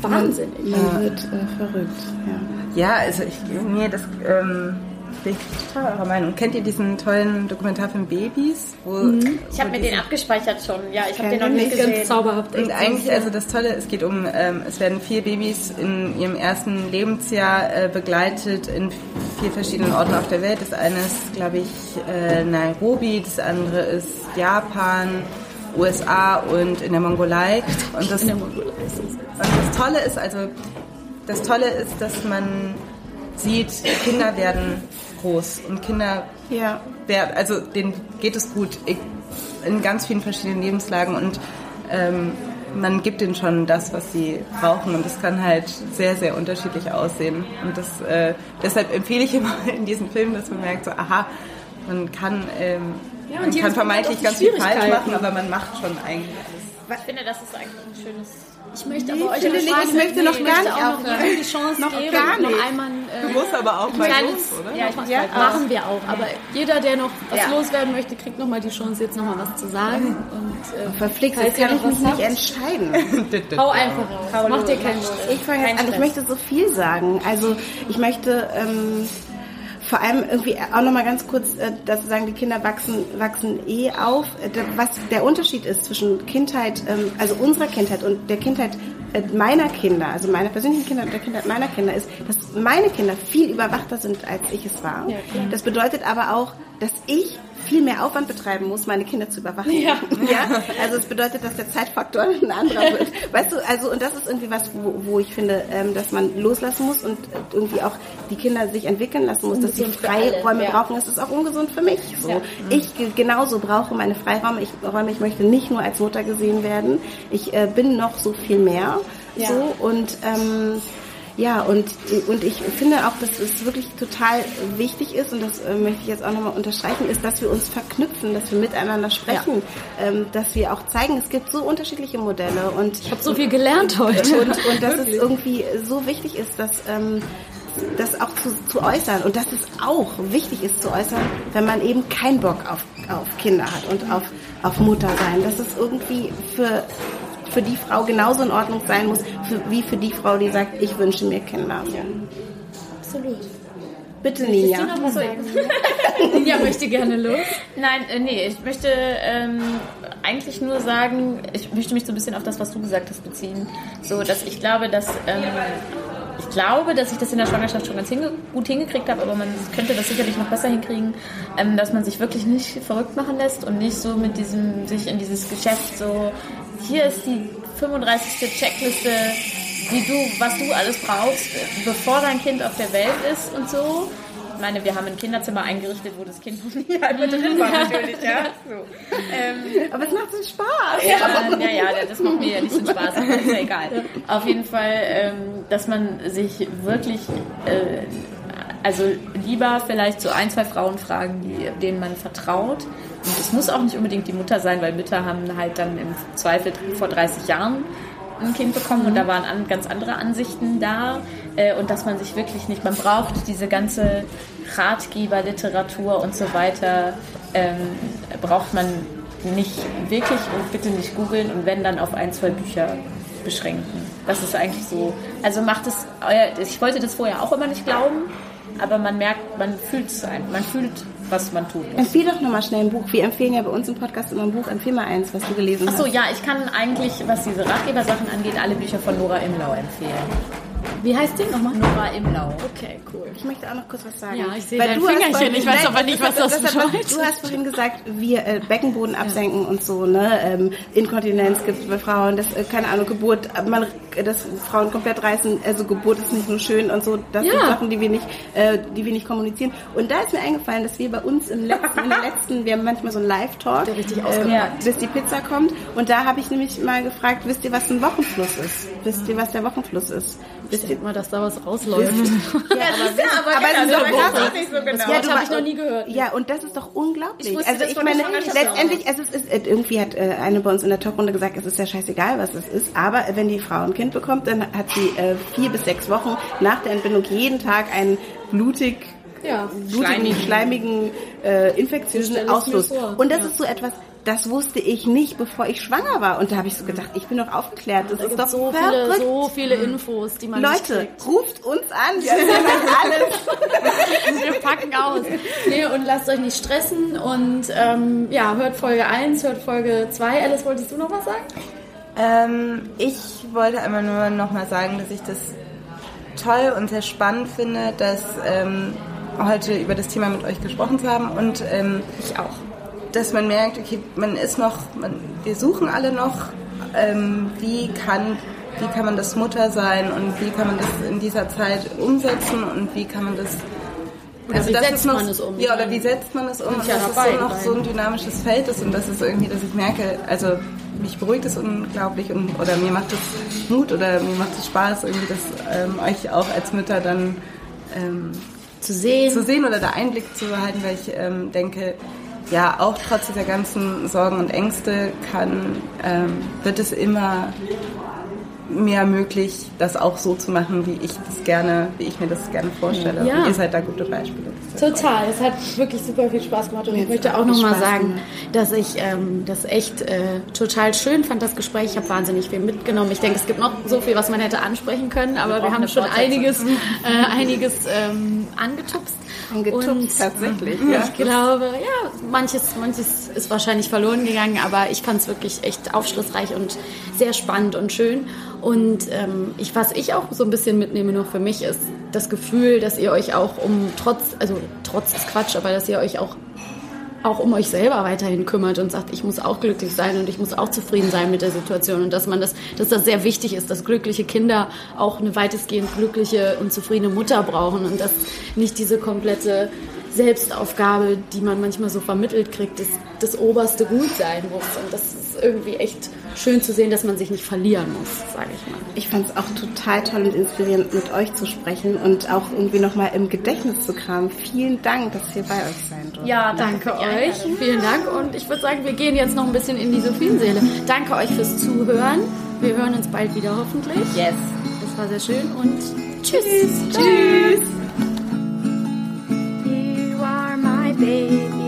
wahnsinnig. Man, man wird äh, verrückt, ja. Ja, also ich, nee, das ähm, bin ich total eurer Meinung. Kennt ihr diesen tollen Dokumentarfilm Babys? Wo, mhm. Ich habe mir den abgespeichert schon, ja, ich habe den noch nicht gesehen. Ganz zauberhaft. Und eigentlich, also das Tolle, es geht um, ähm, es werden vier Babys in ihrem ersten Lebensjahr äh, begleitet in vier verschiedenen Orten auf der Welt. Das eine ist, glaube ich, äh, Nairobi, das andere ist Japan, USA und in der Mongolei. Und das, und das Tolle ist, also das Tolle ist, dass man sieht, Kinder werden groß und Kinder ja. werden, also denen geht es gut in ganz vielen verschiedenen Lebenslagen und ähm, man gibt ihnen schon das, was sie brauchen und das kann halt sehr, sehr unterschiedlich aussehen. Und das, äh, deshalb empfehle ich immer in diesem Film, dass man merkt, so, aha, man kann ähm, ja, man kann vermeintlich ganz viel falsch machen, aber man macht schon eigentlich alles. Ich finde, das ist eigentlich ein schönes. Ich möchte aber euch finde, fragen, ich möchte noch gar nicht aufhören. die Chance noch geben, gar nicht. noch einmal. Äh, du musst aber auch mal los, oder? Ja, ich ja, machen wir auch. Aber jeder, der noch was ja. loswerden möchte, kriegt noch mal die Chance, jetzt noch mal was zu sagen. Und, äh, Verflixt, jetzt kann ich mich nicht entscheiden. Hau einfach raus. Mach dir keinen Stress. Ich fange jetzt an. Ich möchte so viel sagen. Also ich möchte. Ähm, vor allem irgendwie auch nochmal ganz kurz, äh, dass sagen, die Kinder wachsen, wachsen eh auf. Äh, was der Unterschied ist zwischen Kindheit, ähm, also unserer Kindheit und der Kindheit äh, meiner Kinder, also meiner persönlichen Kinder und der Kindheit meiner Kinder, ist, dass meine Kinder viel überwachter sind, als ich es war. Ja, das bedeutet aber auch, dass ich viel mehr Aufwand betreiben muss, meine Kinder zu überwachen. Ja. ja? Also es bedeutet, dass der Zeitfaktor ein anderer wird. Weißt du, also und das ist irgendwie was, wo, wo ich finde, ähm, dass man loslassen muss und irgendwie auch die Kinder sich entwickeln lassen muss, dass sie Freiräume ja. brauchen. Das ist auch ungesund für mich. So. Ja. Ich genauso brauche meine Freiräume. Ich Räume, ich möchte nicht nur als Mutter gesehen werden. Ich äh, bin noch so viel mehr. So und ähm, ja, und, und ich finde auch, dass es wirklich total wichtig ist, und das äh, möchte ich jetzt auch nochmal unterstreichen, ist, dass wir uns verknüpfen, dass wir miteinander sprechen, ja. ähm, dass wir auch zeigen, es gibt so unterschiedliche Modelle. Und ich habe so viel gelernt heute. Und, und dass es irgendwie so wichtig ist, dass ähm, das auch zu, zu äußern und dass es auch wichtig ist zu äußern, wenn man eben keinen Bock auf, auf Kinder hat und auf, auf Mutter sein. Dass es irgendwie für für die Frau genauso in Ordnung sein muss, für, wie für die Frau, die sagt, ich wünsche mir Kinder. Ja. Absolut. Bitte, Ninja. Ninja möchte gerne los. Nein, äh, nee, ich möchte ähm, eigentlich nur sagen, ich möchte mich so ein bisschen auf das, was du gesagt hast, beziehen. So, dass ich glaube, dass ähm, ich glaube, dass ich das in der Schwangerschaft schon ganz hinge gut hingekriegt habe, aber man könnte das sicherlich noch besser hinkriegen, ähm, dass man sich wirklich nicht verrückt machen lässt und nicht so mit diesem, sich in dieses Geschäft so hier ist die 35. Checkliste, wie du, was du alles brauchst, bevor dein Kind auf der Welt ist und so. Ich meine, wir haben ein Kinderzimmer eingerichtet, wo das Kind noch nie einmal drin war, natürlich, ja. So. Ähm, aber es macht so Spaß. Ja, ja, ja, das macht mir ja nicht so Spaß, aber ist ja egal. Auf jeden Fall, ähm, dass man sich wirklich, äh, also lieber vielleicht so ein, zwei Frauen fragen, die, denen man vertraut, und es muss auch nicht unbedingt die Mutter sein, weil Mütter haben halt dann im Zweifel vor 30 Jahren ein Kind bekommen und da waren ganz andere Ansichten da äh, und dass man sich wirklich nicht, man braucht diese ganze Ratgeberliteratur und so weiter, ähm, braucht man nicht wirklich und bitte nicht googeln und wenn dann auf ein, zwei Bücher beschränken. Das ist eigentlich so. Also macht es, ich wollte das vorher auch immer nicht glauben, aber man merkt, man fühlt es ein. Man fühlt, was man tut. Empfehl doch nochmal schnell ein Buch. Wir empfehlen ja bei uns im Podcast immer ein Buch. Empfehl mal eins, was du gelesen Ach so, hast. Achso, ja, ich kann eigentlich, was diese Ratgebersachen angeht, alle Bücher von Nora Imlau empfehlen. Wie heißt die nochmal? Nora Imlau. Okay, cool. Ich möchte auch noch kurz was sagen. Ja, ich sehe dein Fingerchen. Vorhin, ich weiß aber nicht, was das, das bedeutet. Du hast vorhin gesagt, wir äh, Beckenboden absenken ja. und so, ne? Ähm, Inkontinenz gibt es bei Frauen, das, äh, keine Ahnung, Geburt, man, dass Frauen komplett reißen, also Geburt ist nicht nur schön und so, das ja. sind Sachen, die wir nicht, äh, die wir nicht kommunizieren. Und da ist mir eingefallen, dass wir bei uns im letzten, in der letzten, wir haben manchmal so einen Live-Talk, ähm, bis die Pizza kommt. Und da habe ich nämlich mal gefragt, wisst ihr, was ein Wochenfluss ist? Wisst ihr, was der Wochenfluss ist? Wisst ihr mal, dass da was rausläuft? ja, aber, aber, aber genau, das ist doch nicht so genau. Ja, das habe ich noch nie gehört. Ja, und das ist doch unglaublich. Ich also ich meine, letztendlich, es ist, ist, irgendwie hat äh, eine bei uns in der Talkrunde gesagt, es ist ja scheißegal, was es ist, aber wenn die Frau ein Kind bekommt, dann hat sie äh, vier bis sechs Wochen nach der Entbindung jeden Tag einen blutig ja, blutigen, schleimigen, schleimigen äh, infektiösen Ausfluss. Und das ja. ist so etwas, das wusste ich nicht, bevor ich schwanger war. Und da habe ich so gedacht, ich bin doch aufgeklärt. Das da ist doch so viele, so viele Infos, die man Leute, ruft uns an. Wir alles. wir packen aus. Nee, und lasst euch nicht stressen. Und ähm, ja, hört Folge 1, hört Folge 2. Alice, wolltest du noch was sagen? Ähm, ich wollte einmal nur noch mal sagen, dass ich das toll und sehr spannend finde, dass ähm, heute über das Thema mit euch gesprochen zu haben und ähm, ich auch dass man merkt, okay, man ist noch, man, wir suchen alle noch, ähm, wie kann wie kann man das Mutter sein und wie kann man das in dieser Zeit umsetzen und wie kann man das oder also wie setzt noch, man es um? Ja, oder wie setzt man es um? Und dass dabei, es so noch so ein dynamisches Feld ist und das ist irgendwie, dass ich merke, also mich beruhigt es unglaublich und oder mir macht es Mut oder mir macht es Spaß, irgendwie das ähm, euch auch als Mütter dann ähm, zu sehen. zu sehen oder da Einblick zu behalten, weil ich ähm, denke, ja, auch trotz dieser ganzen Sorgen und Ängste kann, ähm, wird es immer mehr möglich, das auch so zu machen, wie ich das gerne, wie ich mir das gerne vorstelle. Ja. Und ihr seid da gute Beispiele. Total, es hat wirklich super viel Spaß gemacht und ich möchte auch nochmal sagen, dass ich ähm, das echt äh, total schön fand, das Gespräch. Ich habe wahnsinnig viel mitgenommen. Ich denke, es gibt noch so viel, was man hätte ansprechen können, aber wir haben schon einiges, äh, einiges ähm, angetupst. Angetupst, tatsächlich. Ja. Ich glaube, ja, manches, manches ist wahrscheinlich verloren gegangen, aber ich fand es wirklich echt aufschlussreich und sehr spannend und schön. Und ähm, ich, was ich auch so ein bisschen mitnehme noch für mich ist das Gefühl, dass ihr euch auch um trotz, also trotz ist Quatsch, aber dass ihr euch auch auch um euch selber weiterhin kümmert und sagt, ich muss auch glücklich sein und ich muss auch zufrieden sein mit der Situation und dass man das, dass das sehr wichtig ist, dass glückliche Kinder auch eine weitestgehend glückliche und zufriedene Mutter brauchen und dass nicht diese komplette Selbstaufgabe, die man manchmal so vermittelt kriegt, das, das oberste Gut sein muss. Und das ist irgendwie echt schön zu sehen, dass man sich nicht verlieren muss, sage ich mal. Ich fand es auch total toll und inspirierend, mit euch zu sprechen und auch irgendwie nochmal im Gedächtnis zu kramen. Vielen Dank, dass wir bei euch sein durften. Ja, danke, danke euch. Vielen Dank. Und ich würde sagen, wir gehen jetzt noch ein bisschen in die Sophienseele. Danke euch fürs Zuhören. Wir hören uns bald wieder hoffentlich. Yes. Das war sehr schön und tschüss. Tschüss. tschüss. baby,